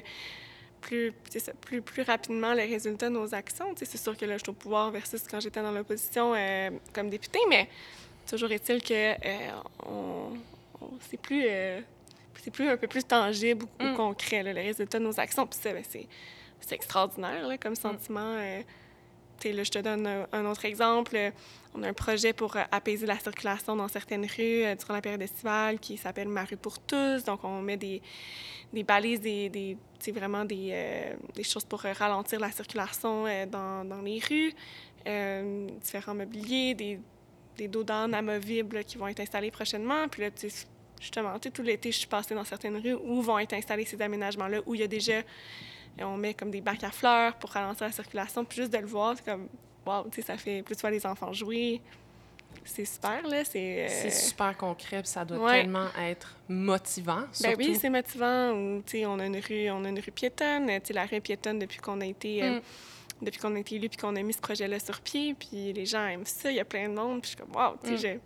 plus, ça, plus, plus rapidement les résultats de nos actions. C'est sûr que là, je suis au pouvoir versus quand j'étais dans l'opposition euh, comme députée, mais toujours est-il que euh, on, c'est plus, euh, c'est plus un peu plus tangible ou, mm. concret, les résultats de nos actions. Puis ben, c'est, c'est extraordinaire là, comme mm. Là, je te donne un, autre exemple. On a un projet pour apaiser la circulation dans certaines rues durant la période estivale qui s'appelle Ma rue pour tous. Donc, on met des, balises, des, des vraiment des, euh, choses pour ralentir la circulation euh, dans, dans, les rues. différents mobiliers, des, des dos d'âne amovibles qui vont être installés prochainement. Puis là, justement, tout l'été, je suis passée dans certaines rues où vont être installés ces aménagements-là, où il y a déjà, on met comme des bacs à fleurs pour ralentir la circulation. Puis juste de le voir, c'est comme, wow, tu sais, ça fait plus de fois les enfants jouer. C'est super, là. C'est euh, super concret, ça doit tellement être motivant. Ben oui, c'est motivant. Tu sais, on a une rue, on a une rue piétonne. Tu sais, la rue piétonne depuis qu'on a été. Euh, mm. depuis qu'on a été élu puis qu'on a mis ce projet-là sur pied, puis les gens aiment ça, il y a plein de monde, puis je suis comme, wow, tu sais, mm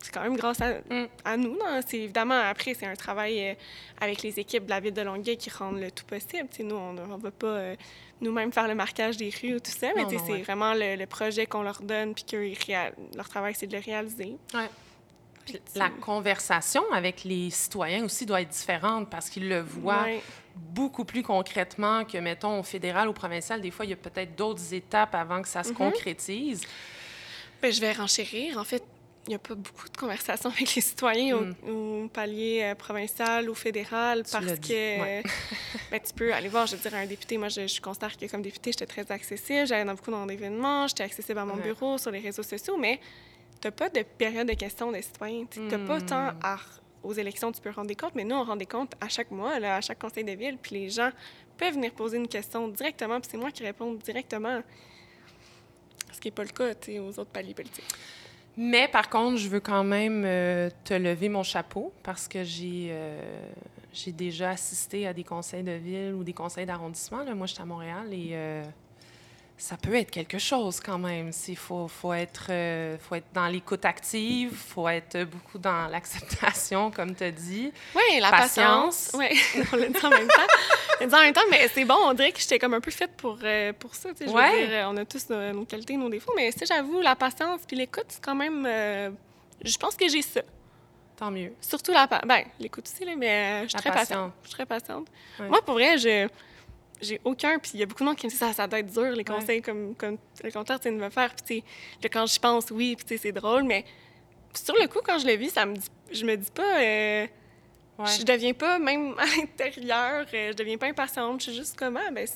c'est quand même grâce à, mm. à nous. C'est évidemment, après, c'est un travail euh, avec les équipes de la ville de Longueuil qui rendent le tout possible. nous, on ne va pas euh, nous-mêmes faire le marquage des rues ou tout ça, mais c'est vraiment le, projet qu'on leur donne, puis que leur travail, c'est de le réaliser. Ouais. la conversation avec les citoyens aussi doit être différente parce qu'ils le voient beaucoup plus concrètement que, mettons, au fédéral ou provincial. Des fois, il y a peut-être d'autres étapes avant que ça se mm-hmm. concrétise. Bien, je vais renchérir. En fait, il n'y a pas beaucoup de conversations avec les citoyens au, hmm. palier euh, provincial ou fédéral parce que ben, tu peux aller voir, je veux dire, un député. Moi, je, je constate que comme député, j'étais très accessible. J'allais dans beaucoup d'événements, j'étais accessible à mon bureau, sur les réseaux sociaux, mais tu n'as pas de période de questions des citoyens. Tu n'as pas tant hmm. à, aux élections, tu peux rendre des comptes, mais nous, on rend des comptes à chaque mois, là, à chaque conseil de ville, puis les gens peuvent venir poser une question directement, puis c'est moi qui réponds directement. Ce qui n'est pas le cas aux autres paliers politiques. Mais par contre, je veux quand même euh, te lever mon chapeau parce que j'ai euh, j'ai déjà assisté à des conseils de ville ou des conseils d'arrondissement. Moi, je suis à Montréal et euh, ça peut être quelque chose quand même. Il faut, faut, être, euh, faut être dans l'écoute active, il faut être beaucoup dans l'acceptation, comme tu as dit. Oui, la patience. Oui, on l'a dit en même temps. dit en même temps, mais c'est bon, on dirait que j'étais comme un peu faite pour, euh, pour ça. Je veux dire, euh, on a tous nos, qualités, nos défauts, mais j'avoue, la patience puis l'écoute, c'est quand même. je pense que j'ai ça. Tant mieux. Surtout la ben, l'écoute aussi, là, mais je suis très patiente. Je suis très patiente. Moi, pour vrai, je j'ai aucun. Puis il y a beaucoup de monde qui me dit ça, ça doit être dur, les conseils comme, comme le compteur de me faire. Puis quand j'y pense, oui, puis c'est drôle, mais sur le coup, quand je le vis, ça me dit, je me dis pas. Euh, je deviens pas, même à l'intérieur, euh, je deviens pas impatiente. Je suis juste comme, ah, ben,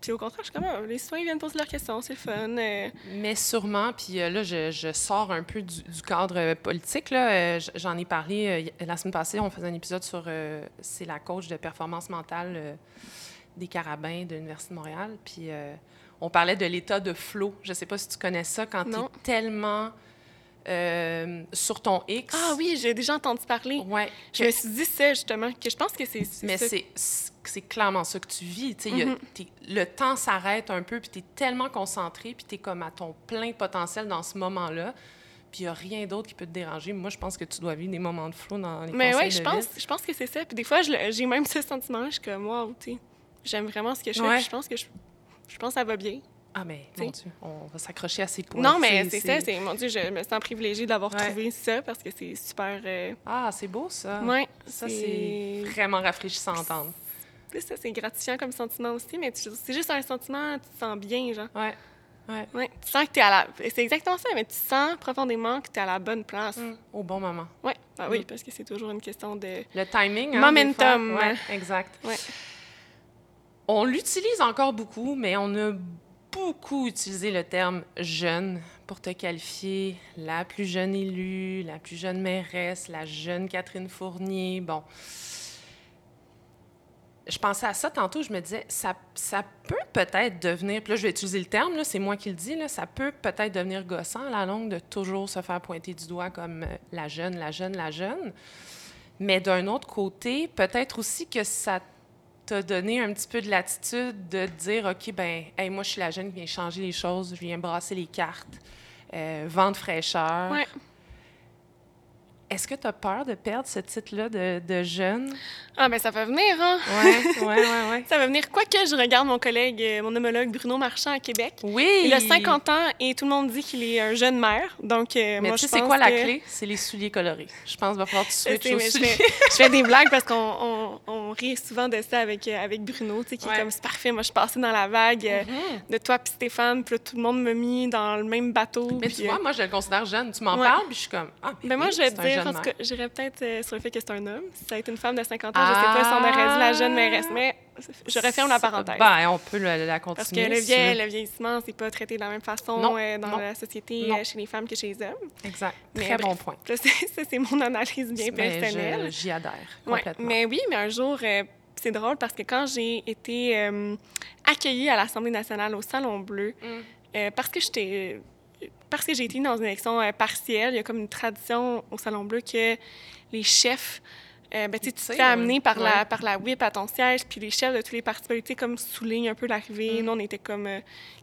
puis au contraire, je suis comme, ah, les citoyens viennent poser leurs questions, c'est fun. Euh. Mais sûrement, puis là, je, je, sors un peu du, cadre politique. là. J'en ai parlé la semaine passée, on faisait un épisode sur, c'est la coach de performance mentale des carabins de l'Université de Montréal. Puis euh, on parlait de l'état de flow. Je ne sais pas si tu connais ça, quand tu es tellement euh, sur ton X. Ah oui, j'ai déjà entendu parler. Ouais. Je me suis dit ça, justement, que je pense que c'est Mais c'est clairement ça que tu vis. Mm-hmm. le temps s'arrête un peu, puis tu es tellement concentré, puis tu es comme à ton plein potentiel dans ce moment-là puis il n'y a rien d'autre qui peut te déranger. Moi, je pense que tu dois vivre des moments de flow dans les Mais oui, je pense, je pense que c'est ça. Puis des fois, j'ai même ce sentiment, je suis comme, wow, tu sais, J'aime vraiment ce que je fais. Je pense que je, je pense que ça va bien. Ah, mais mon Dieu, on va s'accrocher à ces points. Non, mais c'est ça. C'est, mon Dieu, je me sens privilégiée d'avoir trouvé ça parce que c'est super. Euh, ah, c'est beau, ça. Oui. Ça, c'est vraiment rafraîchissant à entendre. ça, c'est gratifiant comme sentiment aussi, mais c'est juste un sentiment, tu te sens bien, genre. Ouais. Ouais. ouais. Tu sens que tu es à la. C'est exactement ça, mais tu sens profondément que tu es à la bonne place. Mm. Au bon moment. Ouais. Ah, oui, mm. parce que c'est toujours une question de. Le timing, hein, Momentum. Ouais, exact. Ouais. On l'utilise encore beaucoup, mais on a beaucoup utilisé le terme jeune pour te qualifier la plus jeune élue, la plus jeune mairesse, la jeune Catherine Fournier. Bon. Je pensais à ça tantôt, je me disais, ça, peut peut-être devenir, puis là je vais utiliser le terme, c'est moi qui le dis, ça peut peut-être devenir gossant à la longue de toujours se faire pointer du doigt comme euh, la jeune, la jeune, la jeune. Mais d'un autre côté, peut-être aussi que ça t'a donné un petit peu de latitude de dire, OK, ben, hey, moi, je suis la jeune qui vient changer les choses, je viens brasser les cartes, euh, vendre fraîcheur. Est-ce que tu as peur de perdre ce titre-là de, de, jeune? Ah, ben ça va venir, hein? Oui, oui, oui. ça va venir. Quoique je regarde mon collègue, euh, mon homologue Bruno Marchand à Québec. Oui! Il a 50 ans et tout le monde dit qu'il est un jeune maire. Donc, euh, Mais moi, tu sais, c'est quoi la clé? C'est les souliers colorés. Je pense qu'il va falloir que tu switches aux souliers. Je fais, des blagues parce qu'on on, rit souvent de ça avec, euh, avec Bruno, tu sais, qui est comme, c'est parfait, moi, je suis passée dans la vague mm-hmm. de toi puis Stéphane, puis tout le monde m'a mis dans le même bateau. Mais tu vois, moi, je le considère jeune. Tu m'en parles, puis je suis comme, ah, ben moi, je vais te dire, j'irais peut-être euh, sur le fait que c'est un homme. Si ça a été une femme de 50 ans, je je sais pas si on aurait dit la jeune mairesse. Mais Je referme la parenthèse. Ben, on peut la, continuer. Parce que le, le vieillissement, c'est pas traité de la même façon dans la société chez les femmes que chez les hommes. Exact. Très bon point. Ça, c'est mon analyse bien personnelle. J'y adhère complètement. Mais oui, mais un jour, c'est drôle parce que quand j'ai été accueillie à l'Assemblée nationale au Salon Bleu, mm. parce que j'étais parce que j'ai été dans une élection euh, partielle, il y a comme une tradition au Salon Bleu que les chefs, euh, ben, tu te fais amener par, la, par la whip à ton siège, puis les chefs de tous les partis politiques comme soulignent un peu l'arrivée. Mm. Nous, on était comme euh,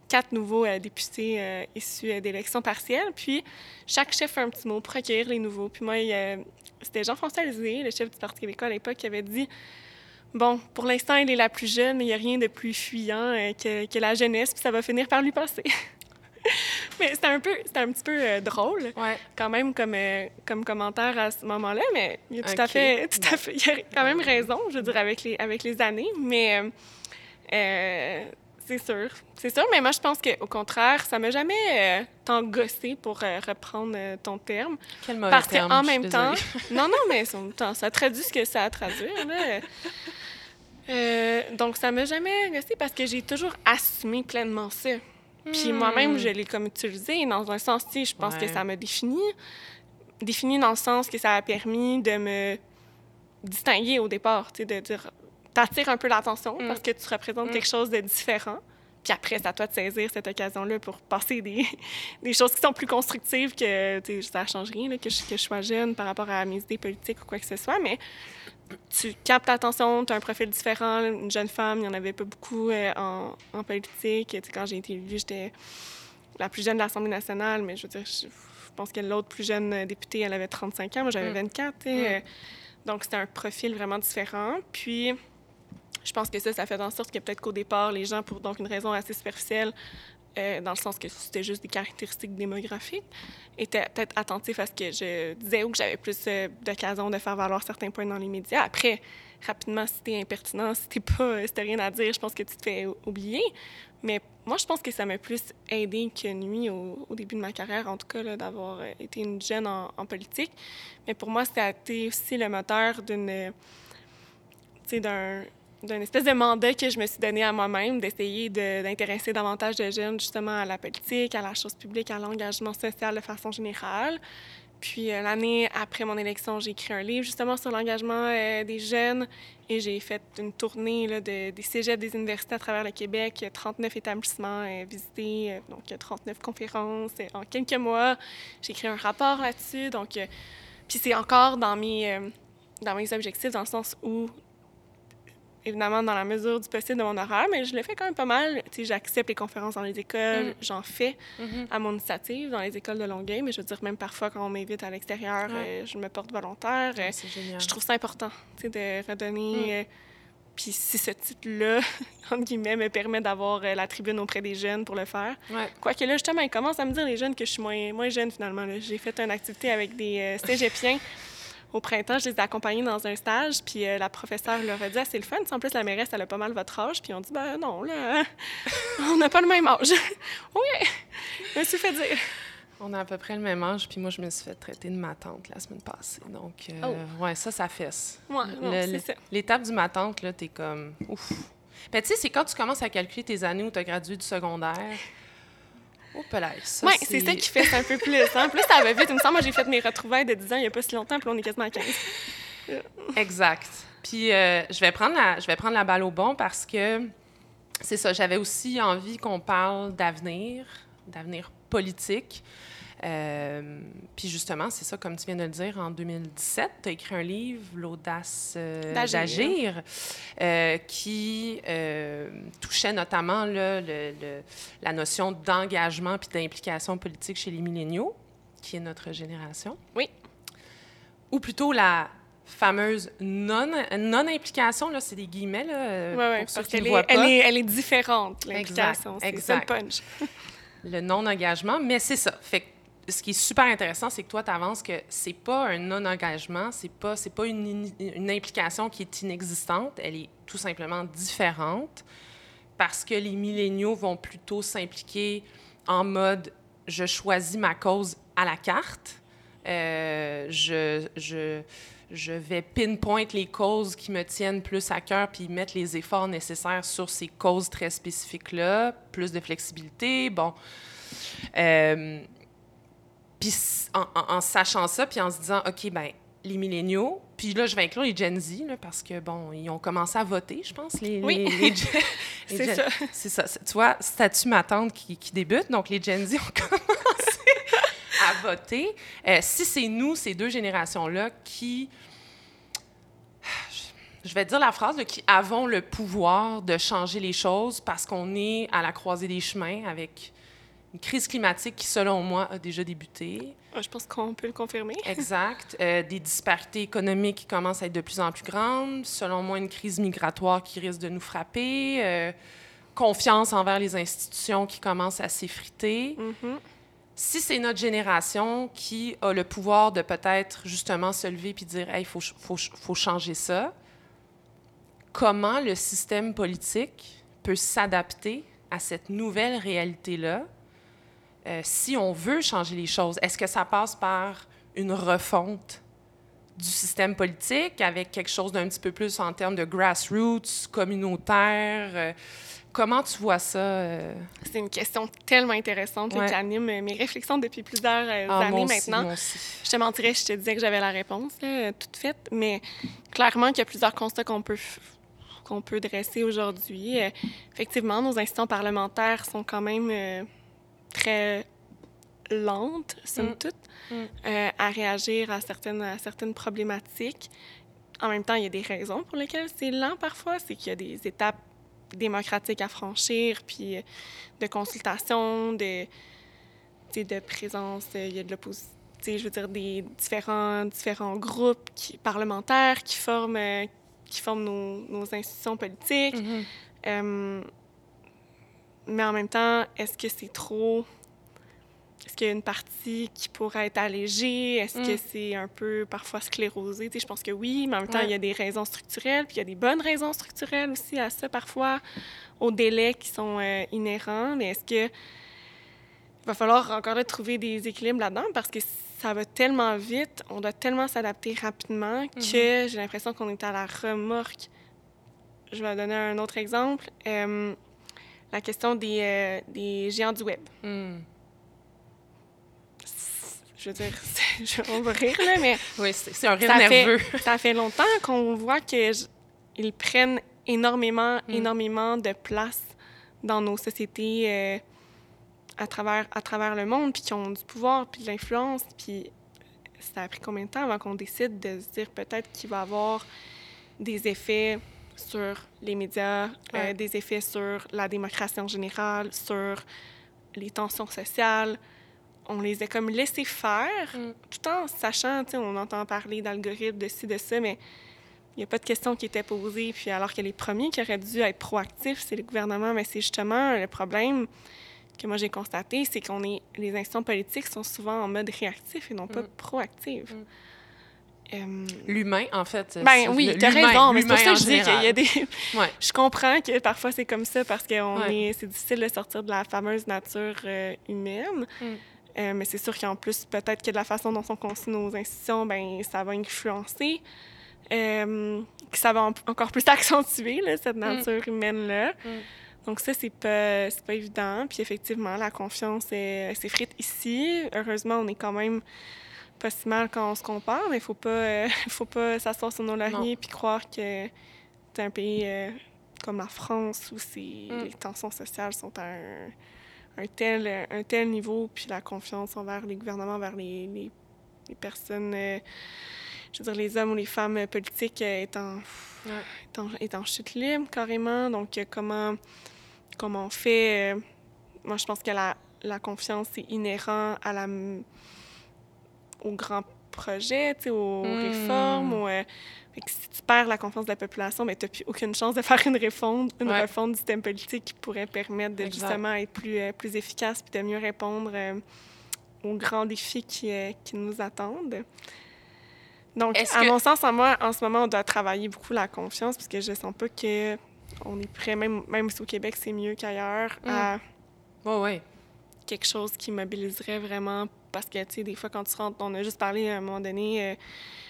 quatre nouveaux députés issus d'élections partielles. Puis chaque chef fait un petit mot pour accueillir les nouveaux. Puis moi, c'était Jean-François Lisée, le chef du Parti québécois à l'époque, qui avait dit Bon, pour l'instant, il est la plus jeune, mais il n'y a rien de plus fuyant que, que la jeunesse, puis ça va finir par lui passer. mais c'était un peu, c'était un petit peu euh, drôle, quand même, comme, euh, comme commentaire à ce moment-là, mais il a tout à fait, tout à fait, il a quand même raison, je veux dire, avec les, avec les années, mais euh, c'est sûr, c'est sûr, mais moi, je pense qu'au contraire, ça m'a jamais tant gossé pour reprendre ton terme. Quel mauvais Parce qu'en même temps, non, non, mais ça, ça traduit ce que ça a traduit, donc, ça m'a jamais gossé parce que j'ai toujours assumé pleinement ça. Puis moi-même, je hmm. l'ai comme utilisé dans un sens, tu je pense que ça m'a défini. Défini dans le sens que ça a permis de me distinguer au départ, tu sais, de dire, t'attires un peu l'attention parce hmm. que tu représentes quelque hmm. chose de différent. Puis après, c'est à toi de saisir cette occasion-là pour passer des, des, choses qui sont plus constructives que, tu sais, ça change rien, que, je, que je sois jeune par rapport à mes idées politiques ou quoi que ce soit, mais tu captes l'attention, tu as un profil différent. Une jeune femme, il n'y en avait pas beaucoup euh, en, en, politique. quand j'ai été élue, j'étais la plus jeune de l'Assemblée nationale, mais je veux dire, je, pense que l'autre plus jeune députée, elle avait 35 ans, moi j'avais 24. Mm. Euh, donc c'était un profil vraiment différent. Puis je pense que ça, ça fait en sorte que peut-être qu'au départ, les gens, pour donc une raison assez superficielle, euh, dans le sens que c'était juste des caractéristiques démographiques, était peut-être attentif à ce que je disais ou que j'avais plus euh, d'occasion de faire valoir certains points dans les médias. Après, rapidement, si t'es impertinent, si t'es pas, si rien à dire, je pense que tu te fais oublier. Mais moi, je pense que ça m'a plus aidé que nuit au, début de ma carrière, en tout cas, d'avoir euh, été une jeune en, politique. Mais pour moi, c'était aussi le moteur d'une, d'un d'une espèce de mandat que je me suis donné à moi-même d'essayer d'intéresser davantage de jeunes justement à la politique, à la chose publique, à l'engagement social de façon générale. Puis euh, l'année après mon élection, j'ai écrit un livre justement sur l'engagement euh, des jeunes et j'ai fait une tournée là, de, des cégeps des universités à travers le Québec, 39 établissements euh, visités, donc 39 conférences en quelques mois. J'ai écrit un rapport là-dessus, donc puis c'est encore dans mes dans mes objectifs dans le sens où évidemment dans la mesure du possible de mon horaire, mais je le fais quand même pas mal. Tu sais, j'accepte les conférences dans les écoles, mm. j'en fais mm-hmm. à mon initiative dans les écoles de Longueuil, mais je veux dire, même parfois quand on m'invite à l'extérieur, euh, je me porte volontaire. Euh. Je trouve ça important, tu sais, de redonner... Mm. Euh, puis si ce titre-là, entre guillemets, me permet d'avoir la tribune auprès des jeunes pour le faire. Quoique là, justement, ils commencent à me dire, les jeunes, que je suis moins, moins jeune finalement. J'ai fait une activité avec des cégepiens au printemps, je les ai accompagnés dans un stage, puis euh, la professeure leur a dit ah, c'est le fun. En plus, la mairesse, elle a pas mal votre âge. Puis on dit ben non, là, on n'a pas le même âge. oui, je me suis fait dire. On a à peu près le même âge, puis moi, je me suis fait traiter de ma tante la semaine passée. Donc, euh, oh. ouais, ça, ça fesse. Ouais, L'étape du ma tante, là, t'es comme ouf. Puis tu sais, c'est quand tu commences à calculer tes années où tu as gradué du secondaire. Oh, Oui, c'est ça qui fait un peu plus. En plus, ça va vite. Il me semble, moi, j'ai fait mes retrouvailles de 10 ans il n'y a pas si longtemps, puis on est quasiment à 15. exact. Puis euh, je, vais prendre la, je vais prendre la balle au bon parce que c'est ça, j'avais aussi envie qu'on parle d'avenir, d'avenir politique. Euh, puis justement, c'est ça, comme tu viens de le dire, en 2017, tu as écrit un livre, L'audace euh, d'agir, euh, qui touchait notamment le, la notion d'engagement puis d'implication politique chez les milléniaux, qui est notre génération. Oui. Ou plutôt la fameuse non-implication, là, c'est des guillemets, là, oui, oui, parce qu'elle est, elle est, elle est, différente, l'implication. C'est ça le punch. le non-engagement, mais c'est ça. Fait ce qui est super intéressant, c'est que toi, tu avances que c'est pas un non-engagement, c'est pas, c'est pas une, implication qui est inexistante, elle est tout simplement différente parce que les milléniaux vont plutôt s'impliquer en mode je choisis ma cause à la carte. Euh, je, je, je vais pinpoint les causes qui me tiennent plus à cœur puis mettre les efforts nécessaires sur ces causes très spécifiques-là, plus de flexibilité, bon. Euh, puis en, sachant ça, puis en se disant, OK, ben les milléniaux, puis là, je vais inclure les Gen Z, là, parce que, bon, ils ont commencé à voter, je pense, les, oui. c'est ça. C'est ça. Tu vois, statut ma tante qui, qui, débute, donc les Gen Z ont commencé à voter. Euh, si c'est nous, ces deux générations-là, qui je vais dire la phrase, qui avons le pouvoir de changer les choses parce qu'on est à la croisée des chemins avec une crise climatique qui, selon moi, a déjà débuté. Ah, je pense qu'on peut le confirmer. exact. Euh, des disparités économiques qui commencent à être de plus en plus grandes. Selon moi, une crise migratoire qui risque de nous frapper. Euh, confiance envers les institutions qui commence à s'effriter. Mm-hmm. Si c'est notre génération qui a le pouvoir de peut-être justement se lever puis dire, il faut, faut, faut changer ça, comment le système politique peut s'adapter à cette nouvelle réalité-là? Euh, si on veut changer les choses. Est-ce que ça passe par une refonte du système politique avec quelque chose d'un petit peu plus en termes de grassroots, communautaire? Euh, comment tu vois ça? Euh? C'est une question tellement intéressante qui anime mes réflexions depuis plusieurs ah, années maintenant. Je te mentirais, je te disais que j'avais la réponse toute faite, mais clairement qu'il y a plusieurs constats qu'on peut qu'on peut dresser aujourd'hui. Euh, effectivement, nos institutions parlementaires sont quand même très lentes, somme mm. toute, mm. Euh, à réagir à certaines, à certaines problématiques. En même temps, il y a des raisons pour lesquelles c'est lent parfois. C'est qu'il y a des étapes démocratiques à franchir, puis de consultation, de, de présence, il y a de l'opposition je veux dire, des différents, différents groupes qui, parlementaires qui forment, qui forment nos, institutions politiques. Mm-hmm. Euh, mais en même temps, est-ce que c'est trop... Est-ce qu'il y a une partie qui pourrait être allégée? Est-ce que mm. c'est un peu parfois sclérosé? je pense que oui, mais en même temps, il y a des raisons structurelles, puis il y a des bonnes raisons structurelles aussi à ça, parfois, aux délais qui sont euh, inhérents. Mais est-ce que il va falloir encore trouver des équilibres là-dedans? Parce que ça va tellement vite, on doit tellement s'adapter rapidement que mhm. j'ai l'impression qu'on est à la remorque. Je vais donner un autre exemple. Euh, la question des, euh, des, géants du web. Hmm. Je veux dire, on va rire, là, mais... oui, c'est un rire nerveux. ça fait longtemps qu'on voit qu'ils prennent énormément, hmm. énormément de place dans nos sociétés euh, à travers, à travers le monde, puis qui ont du pouvoir, puis de l'influence. Puis ça a pris combien de temps avant qu'on décide de se dire peut-être qu'il va y avoir des effets sur les médias, euh, des effets sur la démocratie en général, sur les tensions sociales. On les a comme laissés faire, mm. tout en sachant, tu sais, on entend parler d'algorithmes, de ci, de ça, mais il n'y a pas de questions qui étaient posées. Puis alors que les premiers qui auraient dû être proactifs, c'est le gouvernement, mais c'est justement le problème que moi j'ai constaté, c'est qu'on est les institutions politiques sont souvent en mode réactif et non pas mm. proactif. Mm. Euh, l'humain, en fait. Ben oui, tu as raison, mais c'est pour ça que je dis qu'il y a des... Je comprends que parfois c'est comme ça parce que est... c'est difficile de sortir de la fameuse nature euh, humaine. Mm. Euh, mais c'est sûr qu'en plus, peut-être que de la façon dont sont conçues nos institutions, ben ça va influencer. que ça va encore plus accentuer, là, cette nature humaine-là. Donc ça, c'est pas, pas évident. Puis effectivement, la confiance s'effrite ici. Heureusement, on est quand même pas si mal quand on se compare, mais il faut pas, euh, faut pas s'asseoir sur nos lauriers puis croire que c'est un pays euh, comme la France où mm. les tensions sociales sont à un, tel, un tel niveau, puis la confiance envers les gouvernements, envers les, les, personnes, euh, je veux dire, les hommes ou les femmes politiques est en, est en chute libre carrément. Donc, comment comment on fait. Moi, je pense que la, la confiance est inhérent à la, aux grands projets, aux hmm. réformes. Euh, si tu perds la confiance de la population, ben, tu n'as plus aucune chance de faire une réforme, une réforme du système politique qui pourrait permettre de justement être plus, euh, plus efficace et de mieux répondre aux grands défis qui, qui nous attendent. Donc, à mon sens, en moi, en ce moment, on doit travailler beaucoup la confiance parce que je sens pas que on est prêt, même, même si au Québec c'est mieux qu'ailleurs, mm. à ouais. quelque chose qui mobiliserait vraiment. Parce que, tu sais, des fois, quand tu rentres, on a juste parlé à un moment donné, euh,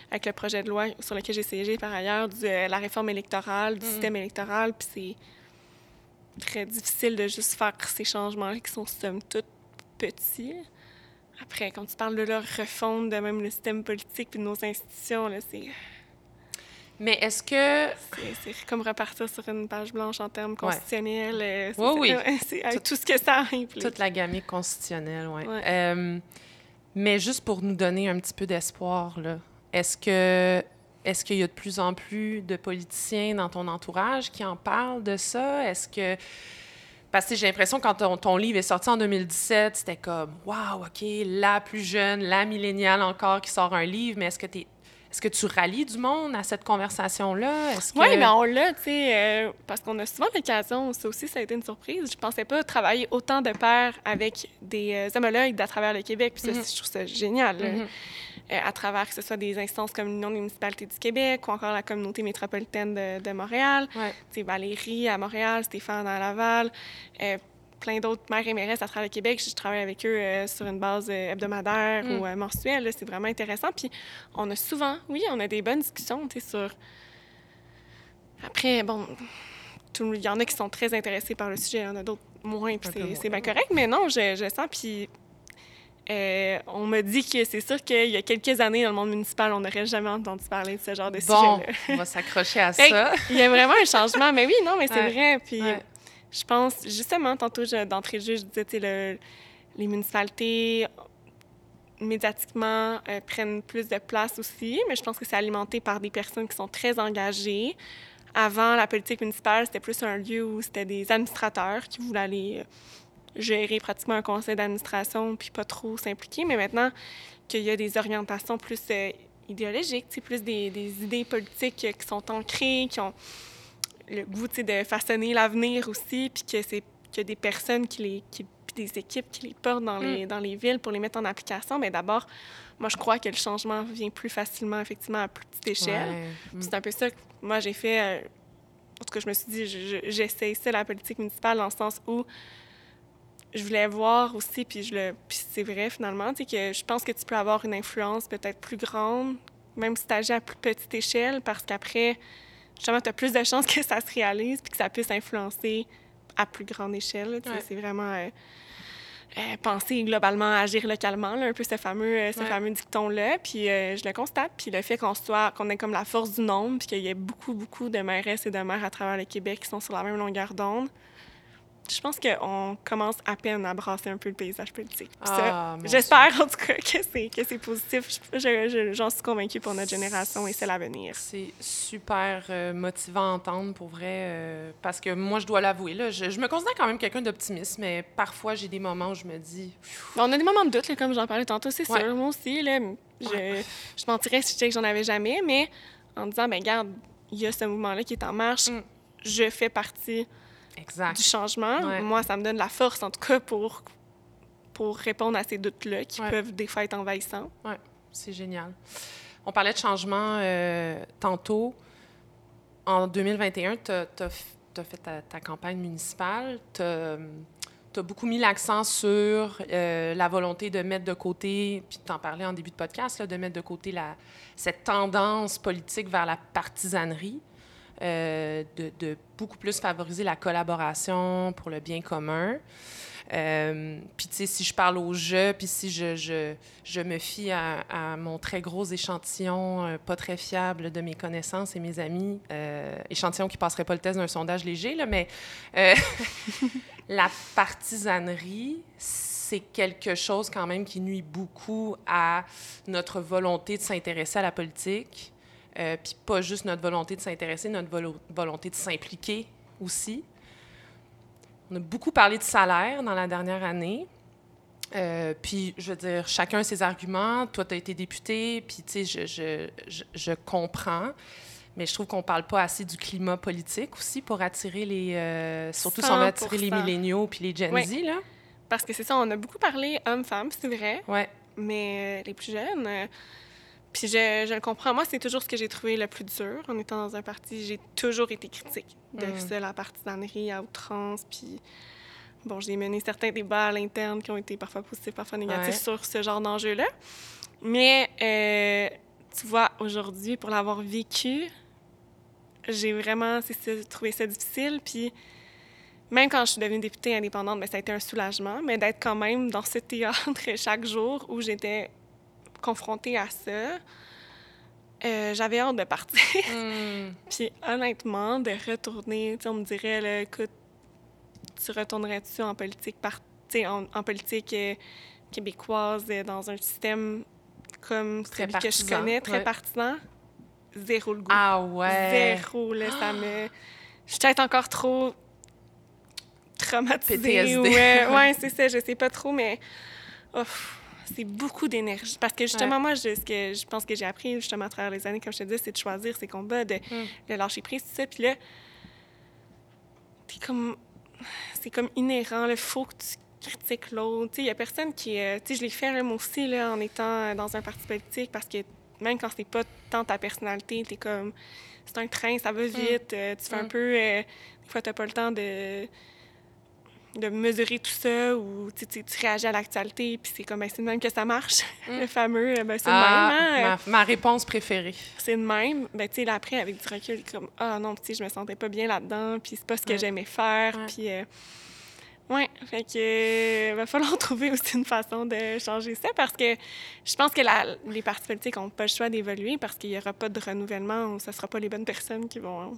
avec le projet de loi sur lequel j'ai siégé par ailleurs, de la réforme électorale, du mm. système électoral. Puis c'est très difficile de juste faire ces changements qui sont somme toute petits. Après, quand tu parles de leur refonte de même le système politique puis de nos institutions, là, c'est mais est-ce que. C'est comme repartir sur une page blanche en termes constitutionnels. Euh, oui, oui. C'est tout, ce que ça implique. Toute la gamme constitutionnelle, oui. Euh, mais juste pour nous donner un petit peu d'espoir, est-ce que. Est-ce qu'il y a de plus en plus de politiciens dans ton entourage qui en parlent de ça? Est-ce que. Parce que j'ai l'impression quand ton, ton, livre est sorti en 2017, c'était comme Waouh, OK, la plus jeune, la milléniale encore qui sort un livre, mais est-ce que tu es est-ce que tu rallies du monde à cette conversation-là? Oui, que... mais on l'a, tu sais, euh, parce qu'on a souvent l'occasion, ça aussi, ça a été une surprise. Je pensais pas travailler autant de pairs avec des euh, homologues à travers le Québec, puis ça, mm-hmm. je trouve ça génial. Mm-hmm. Euh, à travers que ce soit des instances comme l'Union des municipalités du Québec ou encore la communauté métropolitaine de, de Montréal. Ouais. Tu sais, Valérie à Montréal, Stéphane à Laval plein d'autres mères et mairesses à travers le Québec. Je travaille avec eux euh, sur une base euh, hebdomadaire mm. ou euh, mensuelle. C'est vraiment intéressant. Puis on a souvent, oui, on a des bonnes discussions sur. Après, bon, il y en a qui sont très intéressés par le sujet, il y en a d'autres moins, puis c'est bien correct. Mais non, je, je sens, puis on me dit que c'est sûr qu'il y a quelques années, dans le monde municipal, on n'aurait jamais entendu parler de ce genre de sujet-là. on va s'accrocher à ça. Il y a vraiment un changement. Mais oui, non, mais c'est vrai. Puis je pense, justement, tantôt, d'entrée de jeu, je disais, le, les municipalités, médiatiquement, euh, prennent plus de place aussi, mais je pense que c'est alimenté par des personnes qui sont très engagées. Avant, la politique municipale, c'était plus un lieu où c'était des administrateurs qui voulaient aller euh, gérer pratiquement un conseil d'administration puis pas trop s'impliquer. Mais maintenant qu'il y a des orientations plus euh, idéologiques, plus des, des, idées politiques qui sont ancrées, qui ont le goût de façonner l'avenir aussi, puis que c'est que des personnes qui les qui, des équipes qui les portent dans, les, mm. dans les villes pour les mettre en application, mais d'abord, moi, je crois que le changement vient plus facilement, effectivement, à plus petite échelle. C'est un peu ça que moi, j'ai fait. Euh, en tout cas, je me suis dit, j'essaye ça, la politique municipale, dans le sens où je voulais voir aussi, puis, je le, puis c'est vrai, finalement, que je pense que tu peux avoir une influence peut-être plus grande, même si tu agis à plus petite échelle, parce qu'après, justement, tu as plus de chances que ça se réalise puis que ça puisse influencer à plus grande échelle. C'est vraiment euh, euh, penser globalement, agir localement, un peu ce fameux, euh, ce fameux dicton-là. Puis je le constate. Puis le fait qu'on soit, qu'on ait comme la force du nombre, puis qu'il y ait beaucoup, beaucoup de mairesses et de maires à travers le Québec qui sont sur la même longueur d'onde, je pense qu'on commence à peine à brasser un peu le paysage politique. Ah, j'espère en tout cas que c'est, que c'est positif. j'en suis convaincue pour notre génération et c'est l'avenir. C'est super euh, motivant à entendre pour vrai, euh, parce que moi, je dois l'avouer, là, je, me considère quand même quelqu'un d'optimiste, mais parfois, j'ai des moments où je me dis... On a des moments de doute, comme j'en parlais tantôt, c'est sûr. Moi aussi, là, je, je mentirais si je disais que j'en avais jamais, mais en disant, ben regarde, il y a ce mouvement-là qui est en marche, mm. je fais partie du changement. Moi, ça me donne la force, en tout cas, pour, pour répondre à ces doutes-là qui peuvent des fois être envahissants. Oui, c'est génial. On parlait de changement euh, tantôt. En 2021, tu as, fait ta, campagne municipale. Tu as, beaucoup mis l'accent sur euh, la volonté de mettre de côté, puis tu en parlais en début de podcast, de mettre de côté la, cette tendance politique vers la partisanerie. Euh, de, beaucoup plus favoriser la collaboration pour le bien commun. Euh, puis, tu sais, si je parle au jeu, puis si je, me fie à, mon très gros échantillon euh, pas très fiable de mes connaissances et mes amis, échantillon qui passerait pas le test d'un sondage léger, là, mais la partisanerie, c'est quelque chose quand même qui nuit beaucoup à notre volonté de s'intéresser à la politique. Euh, puis pas juste notre volonté de s'intéresser, notre volonté de s'impliquer aussi. On a beaucoup parlé de salaire dans la dernière année. Euh, puis, je veux dire, chacun ses arguments. Toi, tu as été député, puis, tu sais, je, je, je, comprends. Mais je trouve qu'on parle pas assez du climat politique aussi pour attirer les... Euh, surtout si on veut attirer les milléniaux puis les Gen Z, là. Parce que c'est ça, on a beaucoup parlé hommes-femmes, c'est vrai. Ouais. Mais les plus jeunes puis je, je, le comprends. Moi, c'est toujours ce que j'ai trouvé le plus dur en étant dans un parti. J'ai toujours été critique de mm. ça, la partisanerie à outrance. Puis, bon, j'ai mené certains débats à l'interne qui ont été parfois positifs, parfois négatifs sur ce genre d'enjeu-là. Mais, euh, tu vois, aujourd'hui, pour l'avoir vécu, j'ai vraiment trouvé ça difficile. Puis même quand je suis devenue députée indépendante, ben, ça a été un soulagement, mais d'être quand même dans ce théâtre chaque jour où j'étais confrontée à ça, euh, j'avais hâte de partir. Hmm. Puis honnêtement, de retourner, on me dirait, là, écoute, tu retournerais-tu en politique, par, en, en, politique euh, québécoise euh, dans un système comme celui que je connais, très partisan? Zéro le goût. Ah ouais? Zéro, là, ça me... Je suis peut-être encore trop traumatisée. PTSD. Ouais, ouais c'est ça, je sais pas trop, mais c'est beaucoup d'énergie. Parce que justement, moi, je, ce que je pense que j'ai appris justement à travers les années, comme je te dis, c'est de choisir ses combats, de, mm. de lâcher prise, tout ça. Puis là, comme... C'est comme inhérent, il faut que tu critiques l'autre. Il y a personne qui... Euh, tu sais, je l'ai fait, moi aussi, là, en étant dans un parti politique, parce que même quand c'est pas tant ta personnalité, t'es comme... C'est un train, ça va mm. vite, euh, tu fais un mm. peu... Euh, des fois, t'as pas le temps de de mesurer tout ça ou tu, tu réagis à l'actualité puis c'est comme ben, c'est de même que ça marche mm. le fameux ben, c'est ah, même hein, ma, réponse préférée. C'est de même. Ben tu sais après avec du recul comme ah non tu sais je me sentais pas bien là-dedans puis c'est pas ce que j'aimais faire puis euh, ouais fait que euh, va falloir trouver aussi une façon de changer ça parce que je pense que la, les partis politiques ont pas le choix d'évoluer parce qu'il y aura pas de renouvellement ou ce sera pas les bonnes personnes qui vont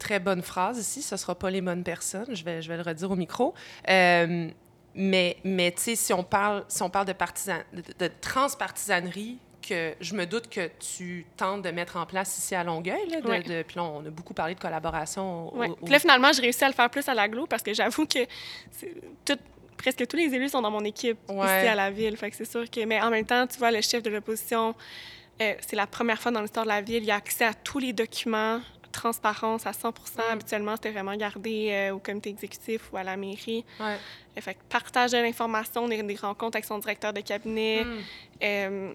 très bonne phrase ici, ce ne sera pas les bonnes personnes, je vais, je vais le redire au micro. Euh, mais mais tu sais, si, on parle, si on parle de, partisan, de, transpartisanerie, que je me doute que tu tentes de mettre en place ici à Longueuil. Là, de, puis là, on a beaucoup parlé de collaboration. Puis là, finalement, j'ai réussi à le faire plus à l'aglo parce que j'avoue que tout, presque tous les élus sont dans mon équipe ici à la ville. Fait que c'est sûr que... Mais en même temps, tu vois, le chef de l'opposition, euh, c'est la première fois dans l'histoire de la ville, il a accès à tous les documents transparence à 100 mm. Habituellement, c'était vraiment gardé euh, au comité exécutif ou à la mairie. Ouais. Fait que partage de l'information, des, des, rencontres avec son directeur de cabinet. Mm. Euh,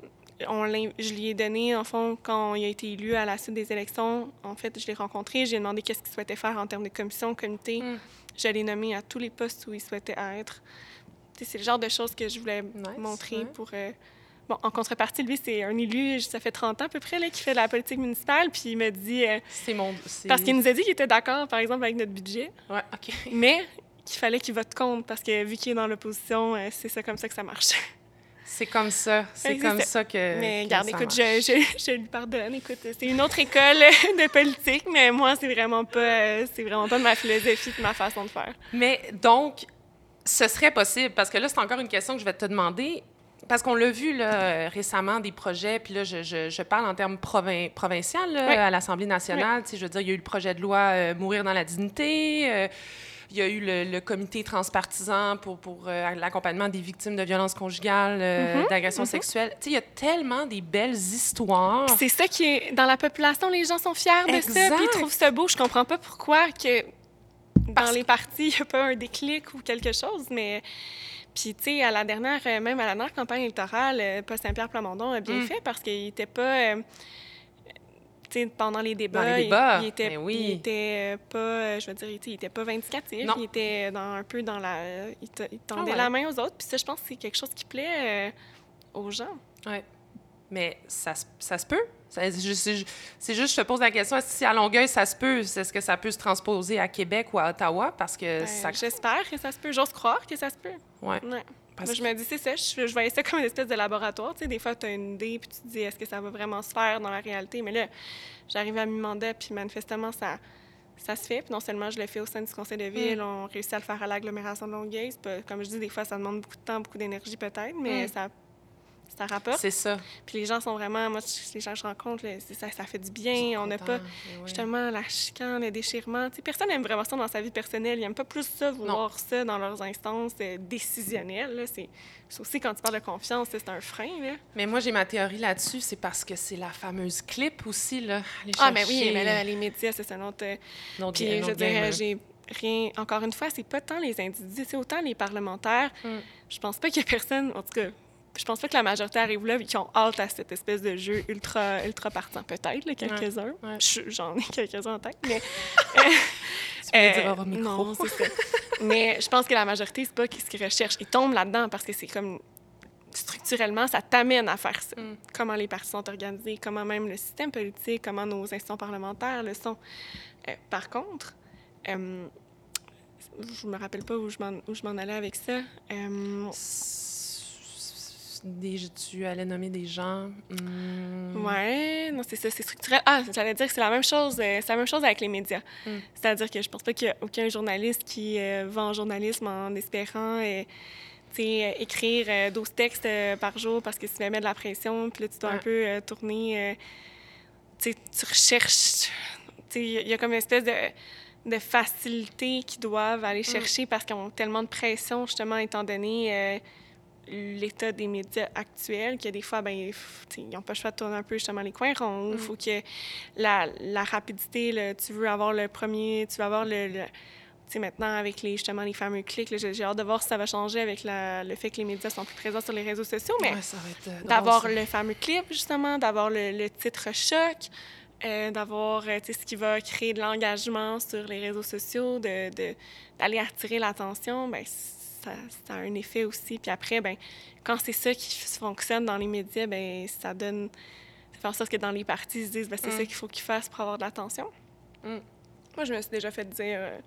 on je lui ai donné, en fond, quand il a été élu à la suite des élections, en fait, je l'ai rencontré, j'ai demandé qu'est-ce qu'il souhaitait faire en termes de commission, comité. Mm. Je l'ai nommé à tous les postes où il souhaitait être. C'est le genre de choses que je voulais montrer pour... Bon, en contrepartie, lui, c'est un élu, ça fait 30 ans à peu près, là, qui fait de la politique municipale. Puis il m'a dit. Euh, c'est mon. Parce qu'il nous a dit qu'il était d'accord, par exemple, avec notre budget. Ouais, OK. Mais qu'il fallait qu'il vote contre parce que vu qu'il est dans l'opposition, euh, c'est ça comme ça que ça marche. C'est comme ça. C'est comme ça. que. Mais regarde, écoute, je, je, je, lui pardonne. Écoute, c'est une autre école de politique, mais moi, c'est vraiment pas, euh, c'est vraiment pas ma philosophie et ma façon de faire. Mais donc, ce serait possible, parce que là, c'est encore une question que je vais te demander parce qu'on l'a vu là, récemment, des projets, puis là, je, je, parle en termes provin provinciaux à l'Assemblée nationale. Je veux dire, il y a eu le projet de loi euh, Mourir dans la dignité. Euh, il y a eu le, comité transpartisan pour, pour euh, l'accompagnement des victimes de violences conjugales, mm-hmm. d'agressions mm-hmm. sexuelles. Tu sais, il y a tellement des belles histoires. C'est ça qui est... Dans la population, les gens sont fiers de ça, puis ils trouvent ça beau. Je comprends pas pourquoi que dans les partis, il n'y a pas un déclic ou quelque chose, mais puis, tu sais, à la dernière, euh, même à la dernière campagne électorale, euh, Paul Saint-Pierre Plamondon a bien mm. fait parce qu'il n'était pas. Euh, tu sais, pendant les débats, il, était, ben oui. il était pas, je veux dire, il était pas vindicatif. Il était dans, un peu dans la. Il, tendait ah la main aux autres. Puis ça, je pense que c'est quelque chose qui plaît aux gens. Oui. Mais ça, ça se peut. C'est juste, je te pose la question, est-ce que si à Longueuil, ça se peut, est-ce que ça peut se transposer à Québec ou à Ottawa? Parce que ben, ça... J'espère que ça se peut. J'ose croire que ça se peut. Ouais. Moi, je me dis, c'est ça, je, voyais ça comme une espèce de laboratoire. Tu sais, des fois, tu as une idée, puis tu te dis, est-ce que ça va vraiment se faire dans la réalité? Mais là, j'arrive à mi-mandat, puis manifestement, ça, ça se fait. Puis non seulement je le fais au sein du conseil de ville, mm. on réussit à le faire à l'agglomération de Longueuil. comme je dis, des fois, ça demande beaucoup de temps, beaucoup d'énergie peut-être, mais mm. ça ça rapporte. C'est ça. Puis les gens sont vraiment, moi, les gens que je rencontre, ça, ça fait du bien. On n'a pas justement la chicane, le déchirement. sais, personne n'aime vraiment ça dans sa vie personnelle. Ils n'aiment pas plus ça, voir ça dans leurs instances euh, décisionnelles. C'est aussi quand tu parles de confiance, c'est un frein. Là. Mais moi, j'ai ma théorie là-dessus, c'est parce que c'est la fameuse clip aussi. Là, ah, mais oui, mais là, les médias, c'est un autre. Euh, puis, je dirais, j'ai rien. Encore une fois, c'est pas tant les individus, c'est autant les parlementaires. Mm. Je pense pas qu'il y a personne, en tout cas, je pense pas que la majorité arrive là et qui ont hâte à cette espèce de jeu ultra, ultra partant. Peut-être, quelques-uns. J'en ai quelques-uns en tête, mais... euh, euh, non, c'est ça. mais je pense que la majorité, c'est pas ce qu'ils recherchent. Ils tombent là-dedans parce que c'est comme structurellement, ça t'amène à faire ça. Mm. Comment les partis sont organisés, comment même le système politique, comment nos institutions parlementaires le sont. Euh, par contre, je me rappelle pas où je m'en allais avec ça. Euh, des, tu allais nommer des gens. Hmm. Ouais, non, c'est ça, c'est structurel. Ah, j'allais dire que c'est la même chose, euh, c'est la même chose avec les médias. Hmm. C'est-à-dire que je pense pas qu'il y a aucun journaliste qui euh, va en journalisme en espérant euh, écrire 12 textes par jour parce que tu vas mettre de la pression, puis là, tu dois un peu tourner. tu recherches. Il y a comme une espèce de de facilité qu'ils doivent aller hmm. chercher parce qu'ils ont tellement de pression, justement, étant donné l'état des médias actuels, que des fois, ben, ils n'ont pas le choix de tourner un peu justement les coins ronds. Il mm. faut que la, la rapidité, tu veux avoir le premier, tu veux avoir le, tu sais, maintenant, avec les, justement les fameux clics, j'ai hâte de voir si ça va changer avec la, le fait que les médias sont plus présents sur les réseaux sociaux, mais euh, d'avoir le fameux clip, justement, d'avoir le, le, titre choc, euh, d'avoir euh, ce qui va créer de l'engagement sur les réseaux sociaux, d'aller de, d'aller attirer l'attention, ben ça, a un effet aussi. Puis après, ben, quand c'est ça qui fonctionne dans les médias, ben, ça donne. Ça fait en sorte que dans les partis, ils se disent ben, c'est mm. ça qu'il faut qu'ils fassent pour avoir de l'attention. Mm. Moi, je me suis déjà fait dire. Euh,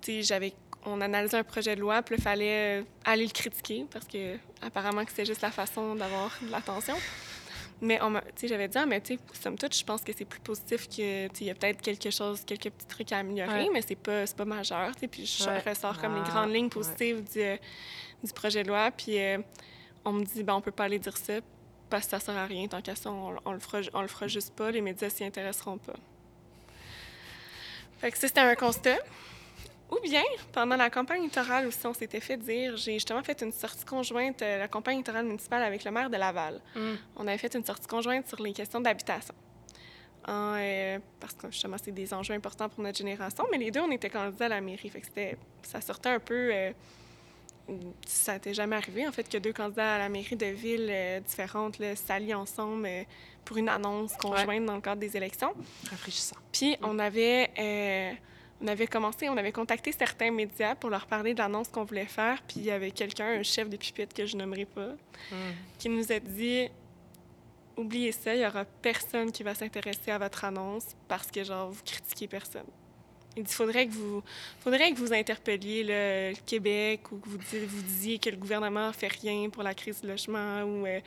tu sais, j'avais. On analysait un projet de loi, puis il fallait euh, aller le critiquer parce que apparemment que c'était juste la façon d'avoir de l'attention. Mais j'avais dit, ah, mais tu sais, somme toute, je pense que c'est plus positif que, il y a peut-être quelque chose, quelques petits trucs à améliorer, mais c'est pas, pas majeur, tu Puis je ressors comme les ah, grandes lignes positives du, du, projet de loi. Puis euh, on me dit, ben, on peut pas aller dire ça parce que ça sert à rien. Tant qu'à ça, on, on, le fera, on le fera juste pas. Les médias s'y intéresseront pas. Fait que c'était un constat. Ou bien, pendant la campagne électorale aussi, on s'était fait dire, j'ai justement fait une sortie conjointe, euh, la campagne électorale municipale avec le maire de Laval. Mm. On avait fait une sortie conjointe sur les questions d'habitation. Euh, parce que justement, c'est des enjeux importants pour notre génération, mais les deux, on était candidats à la mairie. Fait que ça sortait un peu. Euh, ça n'était jamais arrivé, en fait, que deux candidats à la mairie de villes différentes s'allient ensemble pour une annonce conjointe dans le cadre des élections. Rafraîchissant. Puis, on avait on avait commencé, on avait contacté certains médias pour leur parler de l'annonce qu'on voulait faire, puis il y avait quelqu'un, un chef de pupitre que je nommerai pas, hmm. qui nous a dit oubliez ça, il y aura personne qui va s'intéresser à votre annonce parce que genre vous critiquez personne. Il dit faudrait que vous faudrait que vous interpelliez le Québec ou que vous, vous disiez que le gouvernement fait rien pour la crise du logement ou euh,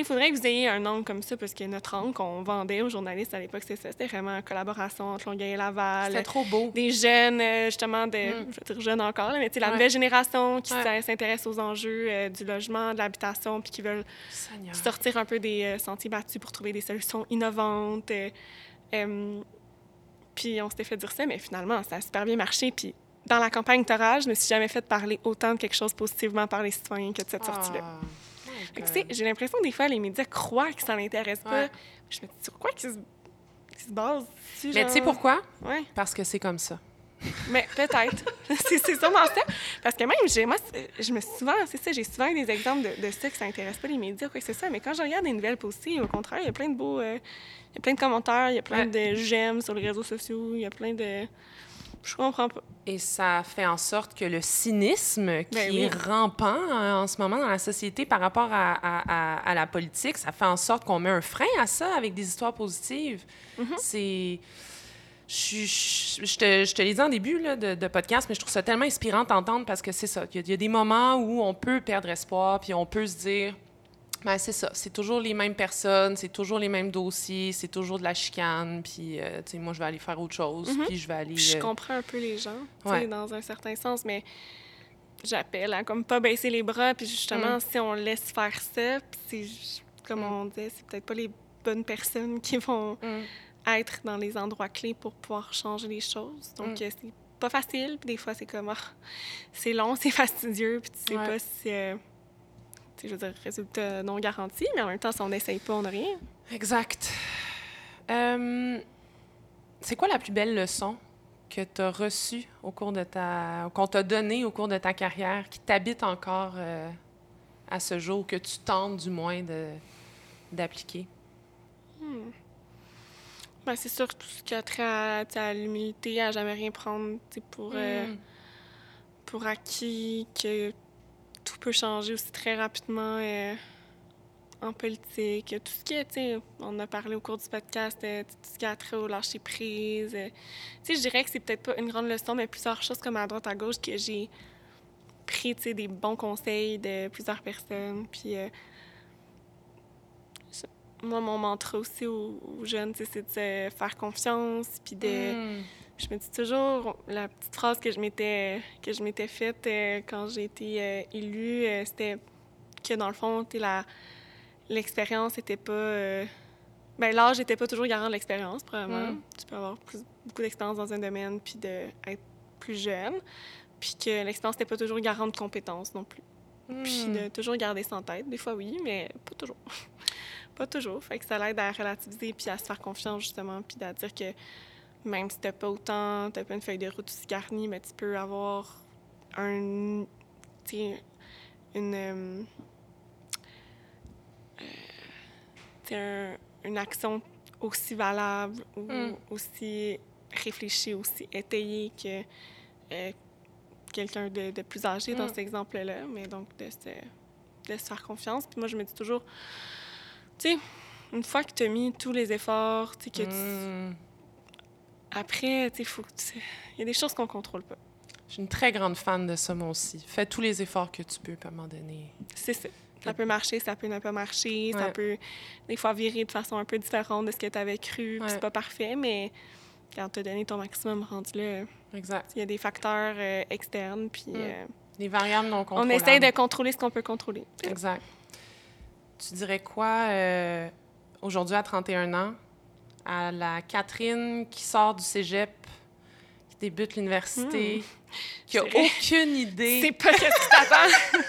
il faudrait que vous ayez un angle comme ça, parce que notre angle qu'on vendait aux journalistes à l'époque, c'était ça. C'était vraiment une collaboration entre Longueuil et Laval. C'était trop beau. Des jeunes, euh, justement, de, mm. je veux dire jeunes encore, mais la nouvelle génération qui s'intéresse aux enjeux euh, du logement, de l'habitation, puis qui veulent sortir un peu des euh, sentiers battus pour trouver des solutions innovantes. puis on s'était fait dire ça, mais finalement, ça a super bien marché. Puis dans la campagne électorale, je me suis jamais fait parler autant de quelque chose positivement par les citoyens que de cette sortie-là. Ah j'ai l'impression que des fois, les médias croient que ça n'intéresse pas. Je me dis, sur quoi qu'ils se, se basent? Mais tu sais pourquoi? Parce que c'est comme ça. Mais peut-être. c'est sûrement ça. Parce que même, moi, je me souvent, c'est ça, j'ai souvent des exemples de, de ça que ça n'intéresse pas les médias, quoi c'est ça. Mais quand je regarde des nouvelles postées, au contraire, il y a plein de beaux. Euh, il y a plein de commentaires, il y a plein de j'aime sur les réseaux sociaux, il y a plein de. Je comprends pas. Et ça fait en sorte que le cynisme ben qui est rampant euh, en ce moment dans la société par rapport à, à, la politique, ça fait en sorte qu'on met un frein à ça avec des histoires positives. Mm-hmm. C'est... Je, je, te, je te l'ai dit en début là, de, de, podcast, mais je trouve ça tellement inspirant d'entendre parce que c'est ça. Il y, a des moments où on peut perdre espoir, puis on peut se dire ben, c'est ça. C'est toujours les mêmes personnes, c'est toujours les mêmes dossiers, c'est toujours de la chicane. Puis, euh, tu sais, moi, je vais aller faire autre chose. Mhm. Puis, je vais aller. je euh, comprends un peu les gens, sais, dans un certain sens, mais j'appelle à comme pas baisser les bras. Puis, justement, mhm. si on laisse faire ça, puis comme mhm. on disait, c'est peut-être pas les bonnes personnes qui vont être dans les endroits clés pour pouvoir changer les choses. Donc, euh, c'est pas facile. Puis, des fois, c'est comme, ah, c'est long, c'est fastidieux. Puis, tu sais pas si je veux dire, résultat non garanti, mais en même temps, si on n'essaye pas, on n'a rien. Exact. Euh, c'est quoi la plus belle leçon que tu as reçue au cours de ta. qu'on t'a donnée au cours de ta carrière, qui t'habite encore euh, à ce jour, que tu tentes du moins de, d'appliquer? Hmm. Ben, c'est sûr tout ce qui a trait à, l'humilité, à jamais rien prendre pour, euh, hmm. pour acquis, que peut changer aussi très rapidement en politique. Tout ce qui est, tu on a parlé au cours du podcast, tout ce qui a trait au lâcher prise. sais, je dirais que c'est peut-être pas une grande leçon, mais plusieurs choses comme à droite, à gauche que j'ai pris, des bons conseils de plusieurs personnes. Puis moi, mon mantra aussi aux, jeunes, c'est de se faire confiance, puis de... Hmm. Je me dis toujours, la petite phrase que je m'étais que je m'étais faite euh, quand j'ai été euh, élue, euh, c'était que dans le fond, la l'expérience n'était pas... ben l'âge n'était pas toujours garant de l'expérience, probablement. Hmm. Tu peux avoir beaucoup d'expérience dans un domaine, puis d'être plus jeune, puis que l'expérience n'était pas toujours garant de compétences non plus. Puis hmm. de toujours garder ça en tête. Des fois, oui, mais pas toujours. Pas toujours. Fait que ça l'aide à relativiser puis à se faire confiance, justement, puis à dire que même si t'as pas autant, t'as pas une feuille de route aussi garnie, mais tu peux avoir un, une, euh, une action aussi valable ou hmm. aussi réfléchie, aussi étayée que euh, quelqu'un de, de, plus âgé dans hmm. cet exemple-là. Mais donc, de se, de se faire confiance. Puis moi, je me dis toujours, tu sais, une fois que tu as mis tous les efforts, tu sais, que tu... Après, Il y a des choses qu'on contrôle pas. Je suis une très grande fan de ça, moi aussi. Fais tous les efforts que tu peux, à un moment donné. C'est ça. Ça peut marcher, ça peut ne pas marcher, ça peut des fois virer de façon un peu différente de ce que tu avais cru. C'est pas parfait, mais quand tu as donné ton maximum rendu là, exact. il y a des facteurs euh, externes, puis... Hmm. Euh, des variables non contrôlables. On essaie de contrôler ce qu'on peut contrôler. Exact. Tu dirais quoi euh, aujourd'hui à 31 ans à la Catherine qui sort du cégep, qui débute l'université, hmm. qui a aucune idée. C'est pas ce qui t'attend.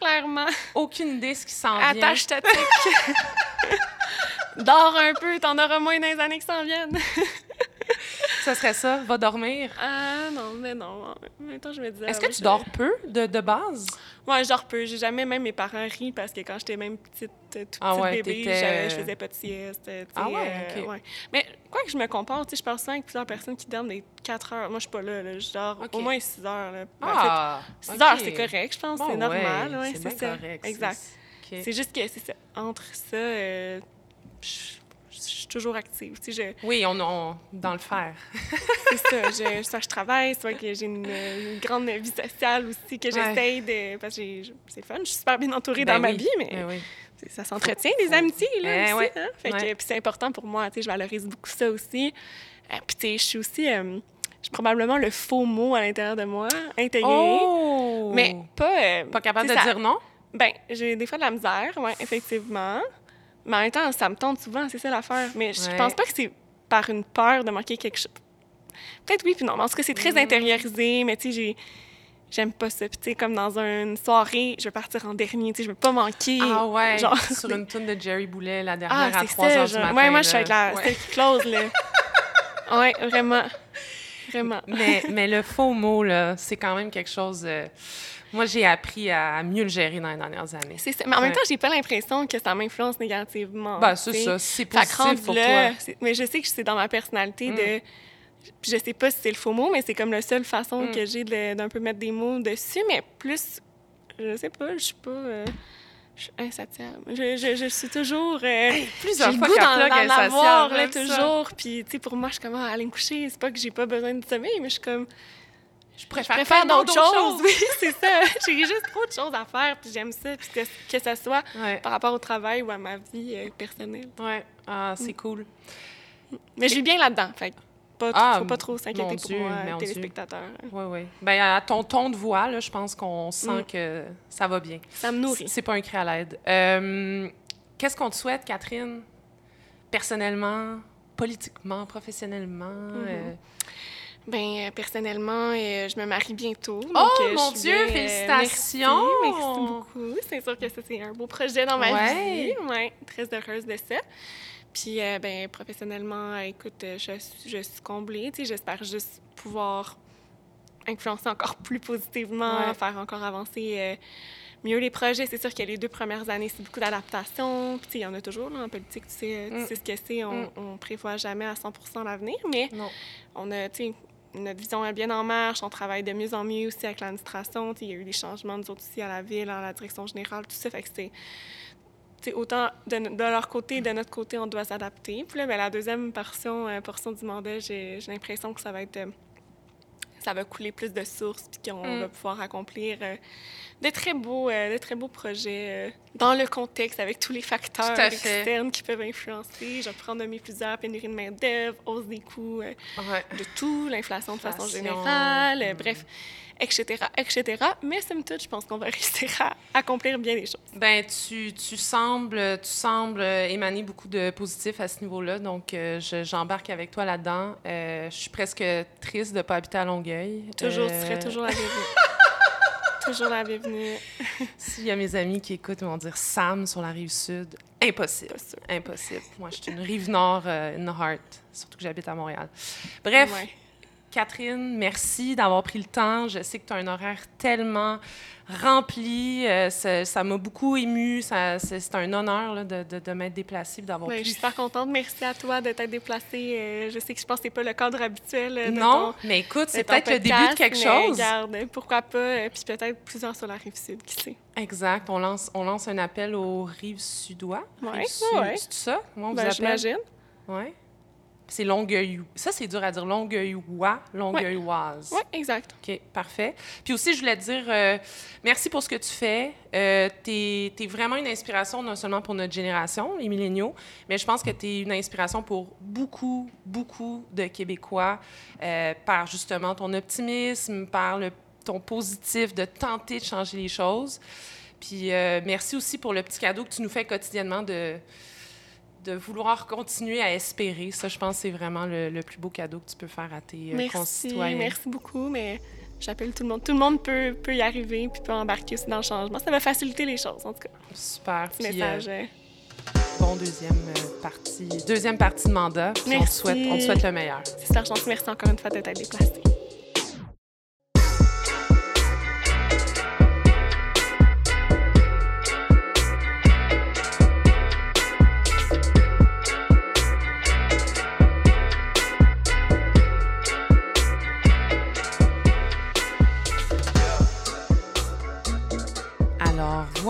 Clairement. Aucune idée ce qui s'en vient. Attache ta Dors un peu, t'en auras moins dans les années qui s'en viennent. Ça serait ça, va dormir? Ah non, mais non. Maintenant, je me disais... Est-ce que tu dors peu de, de base? Moi, je dors peu. J'ai jamais, même mes parents rient parce que quand j'étais même petite, euh, toute ah petite bébé, je faisais pas de sieste. Ah ouais, euh, ouais, Mais quoi que je me compare, tu sais, je parle souvent avec plusieurs personnes qui dorment des 4 heures. Moi, je suis pas là, là. Je dors au moins 6 heures. Là. Ah, en fait, 6 heures, c'est correct, je pense. c'est normal. Ouais, c'est. Correct, exact. C'est juste que, c'est ça. Entre ça, euh, je suis toujours active. Tu sais, je... Oui, on, est dans le faire. c'est ça. Je, soit je travaille, soit que j'ai une, grande vie sociale aussi, que j'essaye de... Parce que c'est fun, je suis super bien entourée dans ben ma vie, mais ben ça s'entretient, des amitiés, là, ben aussi. Hein? Fait que, puis c'est important pour moi, tu sais, je valorise beaucoup ça aussi. Euh, puis tu sais, je suis aussi... Euh, j'ai probablement le faux mot à l'intérieur de moi, intégré. Oh! Mais pas... Euh, pas capable de dire non? Ben, j'ai des fois de la misère, oui, effectivement. Mais en même temps, ça me tente souvent, c'est ça l'affaire. Mais je pense pas que c'est par une peur de manquer quelque chose. Peut-être oui, puis non. Mais en tout cas, c'est très mm. intériorisé, mais tu sais, j'aime pas ça. Puis, tu sais, comme dans une soirée, je vais partir en dernier, tu sais, je veux pas manquer. Ah ouais, genre... sur une tune de Jerry Boulet, la dernière ah, à 3 heures du matin. Ouais, moi, je suis avec la ouais. qui close, là. ouais, vraiment. Vraiment. mais, mais le faux mot, là, c'est quand même quelque chose... Euh, moi, j'ai appris à mieux le gérer dans les dernières années. C'est ça. Mais en même temps, j'ai pas l'impression que ça m'influence négativement. Ben, c'est ça. C'est positif pour toi. Mais je sais que c'est dans ma personnalité de... Mm. Je sais pas si c'est le faux mot, mais c'est comme la seule façon mm. que j'ai d'un peu mettre des mots dessus. Mais plus... Je sais pas, je suis pas... Euh, je suis insatiable. Je, je, je, suis toujours. Euh, plusieurs fois qu'elle avoir, là, toujours. Puis, tu sais, pour moi, je suis comme, ah, aller me coucher. C'est pas que j'ai pas besoin de sommeil, mais je suis comme, je préfère, faire d'autres choses. Oui, c'est ça. J'ai juste trop de choses à faire, puis j'aime ça, puis que, que ce soit par rapport au travail ou à ma vie euh, personnelle. Oui, ah, c'est mm. cool. Mais je vis bien là-dedans, fait pas, ah, faut pas trop s'inquiéter pour moi, téléspectateurs. Oui, oui. Ben, à ton ton de voix, là, je pense qu'on sent mm. que ça va bien. Ça me nourrit. C'est pas un cri à l'aide. Euh, qu'est-ce qu'on te souhaite, Catherine, personnellement, politiquement, professionnellement? Mm-hmm. Euh, ben euh, personnellement, euh, je me marie bientôt. oh euh, mon Dieu, félicitations! Merci, beaucoup. C'est sûr que ça c'est un beau projet dans ma vie. Ouais, très heureuse de ça. Puis ben professionnellement, écoute, je, je suis comblée. j'espère juste pouvoir influencer encore plus positivement, faire encore avancer mieux les projets. C'est sûr que les deux premières années, c'est beaucoup d'adaptation. Puis, il y en a toujours là, en politique, tu sais, tu mm. sais ce que c'est. On, mm. on prévoit jamais à 100 l'avenir, mais on a, tu sais, notre vision est bien en marche. On travaille de mieux en mieux aussi avec l'administration. Il y a eu des changements, nous autres aussi, à la ville, à la direction générale, tout ça. Fait que c'est autant de, leur côté de notre côté, on doit s'adapter. Puis là, ben, la deuxième portion, euh, portion du mandat, j'ai l'impression que ça va être euh, ça va couler plus de sources, puis qu'on mm. va pouvoir accomplir euh, de, très beaux, euh, de très beaux projets euh, dans le contexte avec tous les facteurs externes qui peuvent influencer. Je vais prendre nommer plusieurs, pénurie de main-d'œuvre, hausse des coûts de tout, l'inflation de façon générale, bref etc., etc. Mais somme toute, je pense qu'on va réussir à accomplir bien les choses. Ben, tu, tu sembles, tu sembles émaner beaucoup de positifs à ce niveau-là, donc euh, j'embarque avec toi là-dedans. Euh, je suis presque triste de ne pas habiter à Longueuil. Toujours, tu serais euh, toujours la bienvenue. toujours la bienvenue. S'il y a mes amis qui écoutent, ils vont dire Sam sur la rive sud. Impossible. Impossible. Moi, je suis une rive nord in the heart, surtout que j'habite à Montréal. Bref. Catherine, merci d'avoir pris le temps. Je sais que tu as un horaire tellement rempli. Euh, ça m'a beaucoup ému. C'est un honneur de, de, m'être déplacée d'avoir pu... Je suis super contente. Merci à toi de t'être déplacée. Euh, je sais que je pense que ce pas le cadre habituel. Euh, non, mais écoute, c'est peut-être le début de quelque chose. Regarde, pourquoi pas. Puis peut-être plusieurs sur la rive sud, qui sait. Exact. On lance, on lance un appel aux rives sudois. Oui, C'est ça? Ben, J'imagine. Oui. C'est Longueuil. Ça, c'est dur à dire. Longueuillois, Longueuilloise. Oui, exact. OK, parfait. Puis aussi, je voulais te dire euh, merci pour ce que tu fais. Euh, tu es, vraiment une inspiration, non seulement pour notre génération, les milléniaux, mais je pense que tu es une inspiration pour beaucoup, beaucoup de Québécois euh, par justement ton optimisme, par le, ton positif de tenter de changer les choses. Puis euh, merci aussi pour le petit cadeau que tu nous fais quotidiennement de de vouloir continuer à espérer. Ça, je pense c'est vraiment le, plus beau cadeau que tu peux faire à tes euh, merci, concitoyens. Merci beaucoup, mais j'appelle tout le monde. Tout le monde peut, peut y arriver puis peut embarquer aussi dans le changement. Ça va faciliter les choses, en tout cas. Super. Petit message. Euh, bon deuxième euh, partie, deuxième partie de mandat. On te souhaite, on souhaite le meilleur. C'est super gentil. Merci encore une fois d'être déplacé.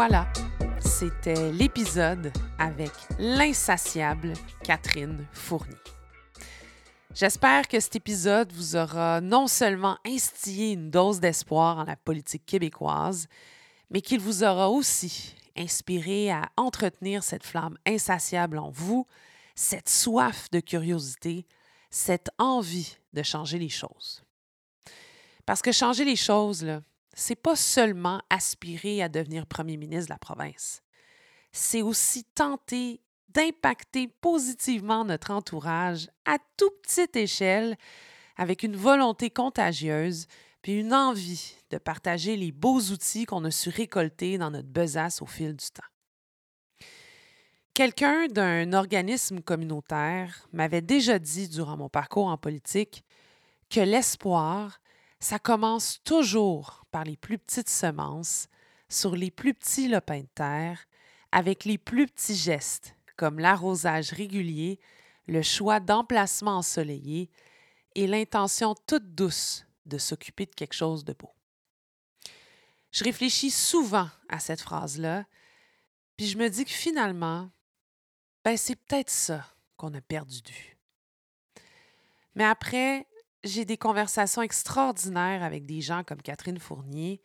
Voilà, c'était l'épisode avec l'insatiable Catherine Fournier. J'espère que cet épisode vous aura non seulement instillé une dose d'espoir en la politique québécoise, mais qu'il vous aura aussi inspiré à entretenir cette flamme insatiable en vous, cette soif de curiosité, cette envie de changer les choses. Parce que changer les choses, c'est pas seulement aspirer à devenir premier ministre de la province. C'est aussi tenter d'impacter positivement notre entourage à toute petite échelle avec une volonté contagieuse puis une envie de partager les beaux outils qu'on a su récolter dans notre besace au fil du temps. Quelqu'un d'un organisme communautaire m'avait déjà dit durant mon parcours en politique que l'espoir, ça commence toujours par les plus petites semences, sur les plus petits lopins de terre, avec les plus petits gestes, comme l'arrosage régulier, le choix d'emplacement ensoleillé et l'intention toute douce de s'occuper de quelque chose de beau. Je réfléchis souvent à cette phrase-là, puis je me dis que finalement, ben c'est peut-être ça qu'on a perdu de vue. Mais après, j'ai des conversations extraordinaires avec des gens comme Catherine Fournier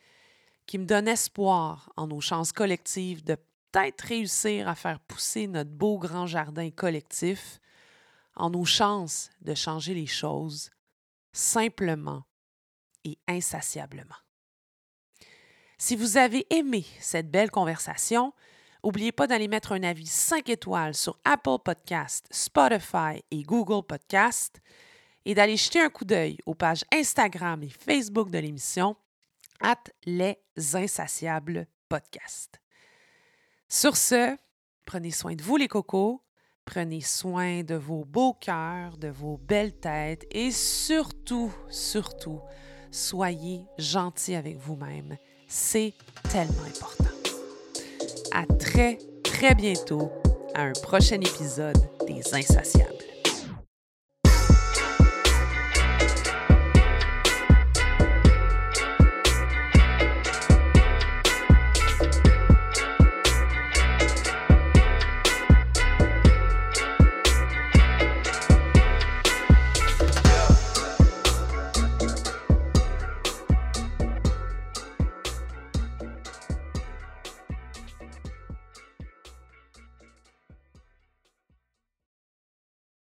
qui me donnent espoir en nos chances collectives de peut-être réussir à faire pousser notre beau grand jardin collectif, en nos chances de changer les choses simplement et insatiablement. Si vous avez aimé cette belle conversation, n'oubliez pas d'aller mettre un avis 5 étoiles sur Apple Podcast, Spotify et Google Podcast et d'aller jeter un coup d'œil aux pages Instagram et Facebook de l'émission at les insatiables podcast. Sur ce, prenez soin de vous les cocos, prenez soin de vos beaux cœurs, de vos belles têtes et surtout, surtout, soyez gentils avec vous-même. C'est tellement important. À très, très bientôt à un prochain épisode des Insatiables.